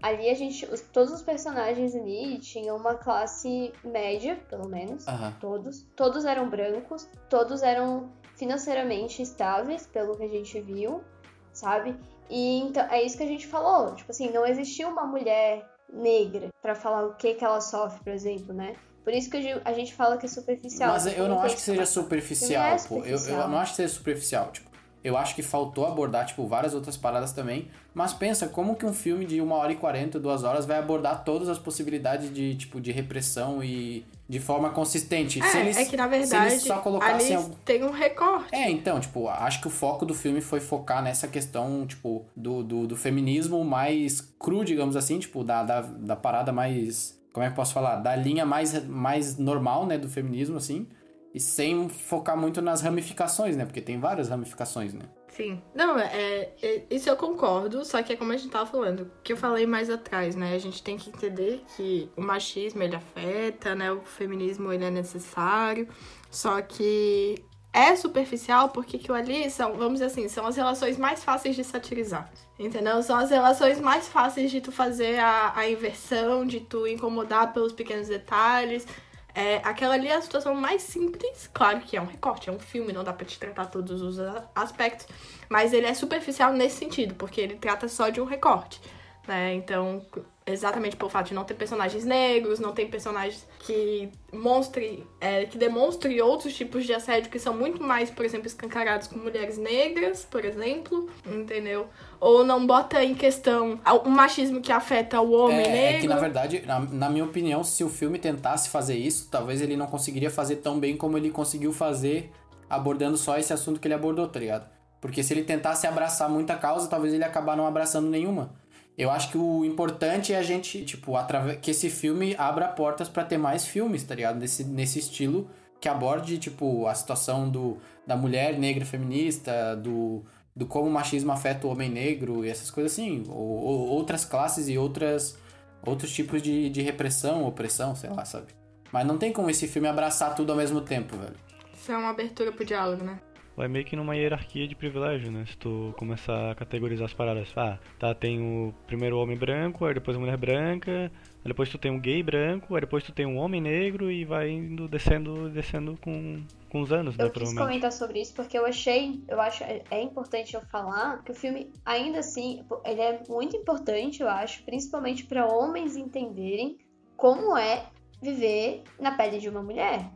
ali a gente, os- todos os personagens ali tinham uma classe média, pelo menos, todos. Todos eram brancos, todos eram financeiramente estáveis, pelo que a gente viu, sabe? E então é isso que a gente falou, tipo assim, não existia uma mulher negra pra falar o que que ela sofre, por exemplo, né? Por isso que a gente- fala que é superficial. Mas eu não acho que seja superficial, é pô. Eu, eu não acho que seja superficial, tipo. Eu acho que faltou abordar, tipo, várias outras paradas também. Mas pensa, como que um filme de uma hora e 40, duas horas, vai abordar todas as possibilidades de, tipo, de repressão e de forma consistente? se É, eles, é que na se verdade eles só colocassem... algum- tem um recorte. É, então, tipo, acho que o foco do filme foi focar nessa questão, tipo, do, do, do feminismo mais cru, digamos assim, tipo, da, da, da parada mais. Como é que eu posso falar? Da linha mais, mais normal, né, do feminismo, assim. E sem focar muito nas ramificações, né? Porque tem várias ramificações, né? Sim. Não, é, é- isso eu concordo, só que é como a gente tava falando, que eu falei mais atrás, né? A gente tem que entender que o machismo ele afeta, né? O feminismo ele é necessário, só que é superficial porque aquilo ali são, vamos dizer assim, são as relações mais fáceis de satirizar. Entendeu? São as relações mais fáceis de tu fazer a, a inversão, de tu incomodar pelos pequenos detalhes. É, aquela ali é a situação mais simples, claro que é um recorte, é um filme, não dá pra te tratar todos os aspectos, mas ele é superficial nesse sentido, porque ele trata só de um recorte, né? Então, exatamente pelo fato de não ter personagens negros, não tem personagens que mostre, é, que demonstre outros tipos de assédio que são muito mais, por exemplo, escancarados com mulheres negras, por exemplo, entendeu? Ou não bota em questão o machismo que afeta o homem é, negro. é que, na verdade, na, na minha opinião, se o filme tentasse fazer isso, talvez ele não conseguiria fazer tão bem como ele conseguiu fazer abordando só esse assunto que ele abordou, tá ligado? Porque se ele tentasse abraçar muita causa, talvez ele acabar não abraçando nenhuma. Eu acho que o importante é a gente, tipo, que esse filme abra portas para ter mais filmes, tá ligado? Nesse, nesse estilo que aborde, tipo, a situação do, da mulher negra feminista, do, do como o machismo afeta o homem negro e essas coisas assim. Ou, ou outras classes e outras, outros tipos de, de repressão, opressão, sei lá, sabe? Mas não tem como esse filme abraçar tudo ao mesmo tempo, velho. Isso é uma abertura pro diálogo, né? Vai meio que numa hierarquia de privilégio, né? Se tu começar a categorizar as paradas. Ah, tá, tem o primeiro homem branco, aí depois a mulher branca, aí depois tu tem um gay branco, aí depois tu tem um homem negro e vai indo descendo, descendo com, com os anos, né? Eu quis comentar sobre isso porque eu achei, eu acho, é importante eu falar que o filme, ainda assim, ele é muito importante, eu acho, principalmente para homens entenderem como é viver na pele de uma mulher.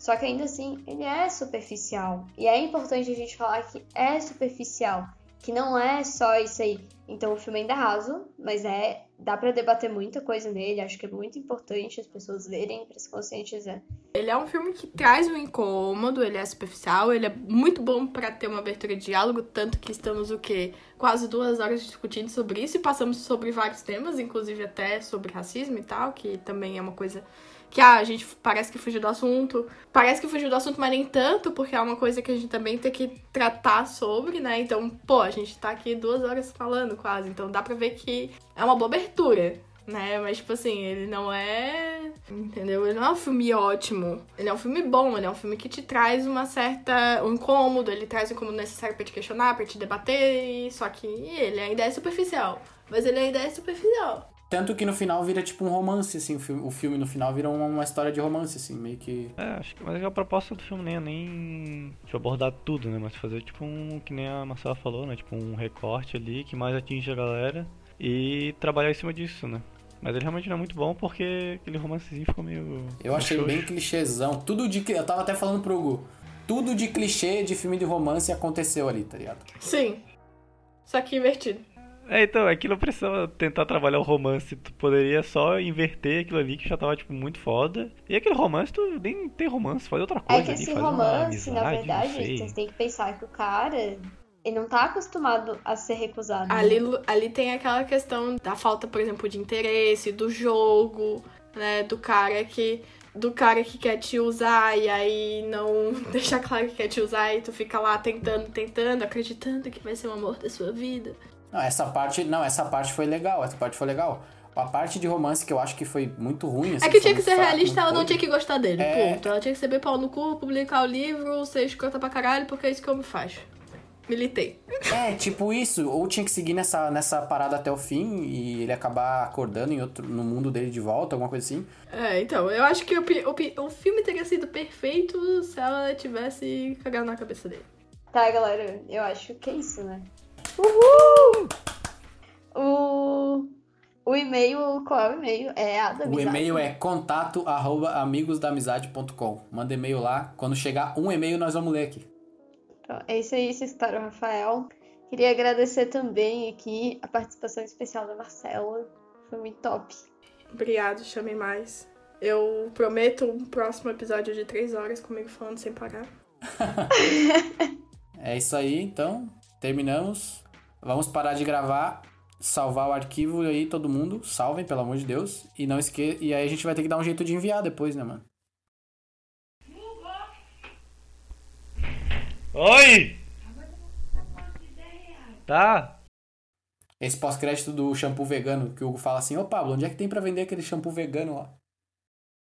Só que ainda assim, ele é superficial. E é importante a gente falar que é superficial, que não é só isso aí. Então o filme ainda é raso, mas é dá para debater muita coisa nele. Acho que é muito importante as pessoas verem para se conscientizar. Ele é um filme que traz um incômodo, ele é superficial, ele é muito bom para ter uma abertura de diálogo, tanto que estamos o quê? Quase duas horas discutindo sobre isso e passamos sobre vários temas, inclusive até sobre racismo e tal, que também é uma coisa que ah, a gente parece que fugiu do assunto. Parece que fugiu do assunto, mas nem tanto, porque é uma coisa que a gente também tem que tratar sobre, né? Então, pô, a gente tá aqui duas horas falando quase. Então dá pra ver que é uma boa abertura, né? Mas, tipo assim, ele não é. Entendeu? Ele não é um filme ótimo. Ele é um filme bom, ele é um filme que te traz uma certa. um incômodo, ele traz o incômodo necessário pra te questionar, pra te debater. Só que ele ainda é superficial. Mas ele ainda é superficial. Tanto que no final vira tipo um romance, assim, o filme, o filme no final vira uma, uma, história de romance, assim, meio que. É, acho que mas a proposta do filme nem é nem tipo, abordar tudo, né? Mas fazer tipo um. que nem a Marcela falou, né? Tipo um recorte ali que mais atinge a galera e trabalhar em cima disso, né? Mas ele realmente não é muito bom porque aquele romancezinho ficou meio. Eu achei xoxo. bem clichêzão. Tudo de. Eu tava até falando pro Hugo. Tudo de clichê de filme de romance aconteceu ali, tá ligado? Sim. Só que invertido. É, então, é que não precisava tentar trabalhar o romance, tu poderia só inverter aquilo ali que já tava, tipo, muito foda. E aquele romance, tu nem tem romance, faz outra coisa É que ali, esse romance, amizade, na verdade, sei. vocês têm que pensar que o cara, ele não tá acostumado a ser recusado. né? Ali, ali tem aquela questão da falta, por exemplo, de interesse, do jogo, né? Do cara que. Do cara que quer te usar e aí não deixar claro que quer te usar e tu fica lá tentando, tentando, acreditando que vai ser o amor da sua vida. Não, essa parte. Não, essa parte foi legal. Essa parte foi legal. A parte de romance que eu acho que foi muito ruim. Assim, É que tinha que ser fraco, realista, ela não tinha que gostar dele, É. ponto. Ela tinha que ser bem pau no cu, publicar o livro, ser escrota pra caralho, porque é isso que eu me faço. Militei. É, tipo isso. Ou tinha que seguir nessa, nessa parada até o fim e ele acabar acordando em outro, no mundo dele de volta, alguma coisa assim. É, então, eu acho que o, o, o filme teria sido perfeito se ela tivesse cagado na cabeça dele. Tá, galera, eu acho que é isso, né? Uhul! O, o e-mail, qual é o e-mail? É a da O amizade. e-mail é contato arroba amigosdaamizade.com. Manda e-mail lá. Quando chegar um e-mail, nós vamos ler aqui. Então, é isso aí, essa história, Rafael. Queria agradecer também aqui a participação especial da Marcela. Foi muito top. Obrigado, chamem mais. Eu prometo um próximo episódio de três horas comigo falando sem parar. É isso aí, então. Terminamos. Vamos parar de gravar. Salvar o arquivo aí, todo mundo. Salvem, pelo amor de Deus. E não esque... E aí a gente vai ter que dar um jeito de enviar depois, né, mano? Oi! Tá? Esse pós-crédito do shampoo vegano, que o Hugo fala assim, ô Pablo, onde é que tem pra vender aquele shampoo vegano lá?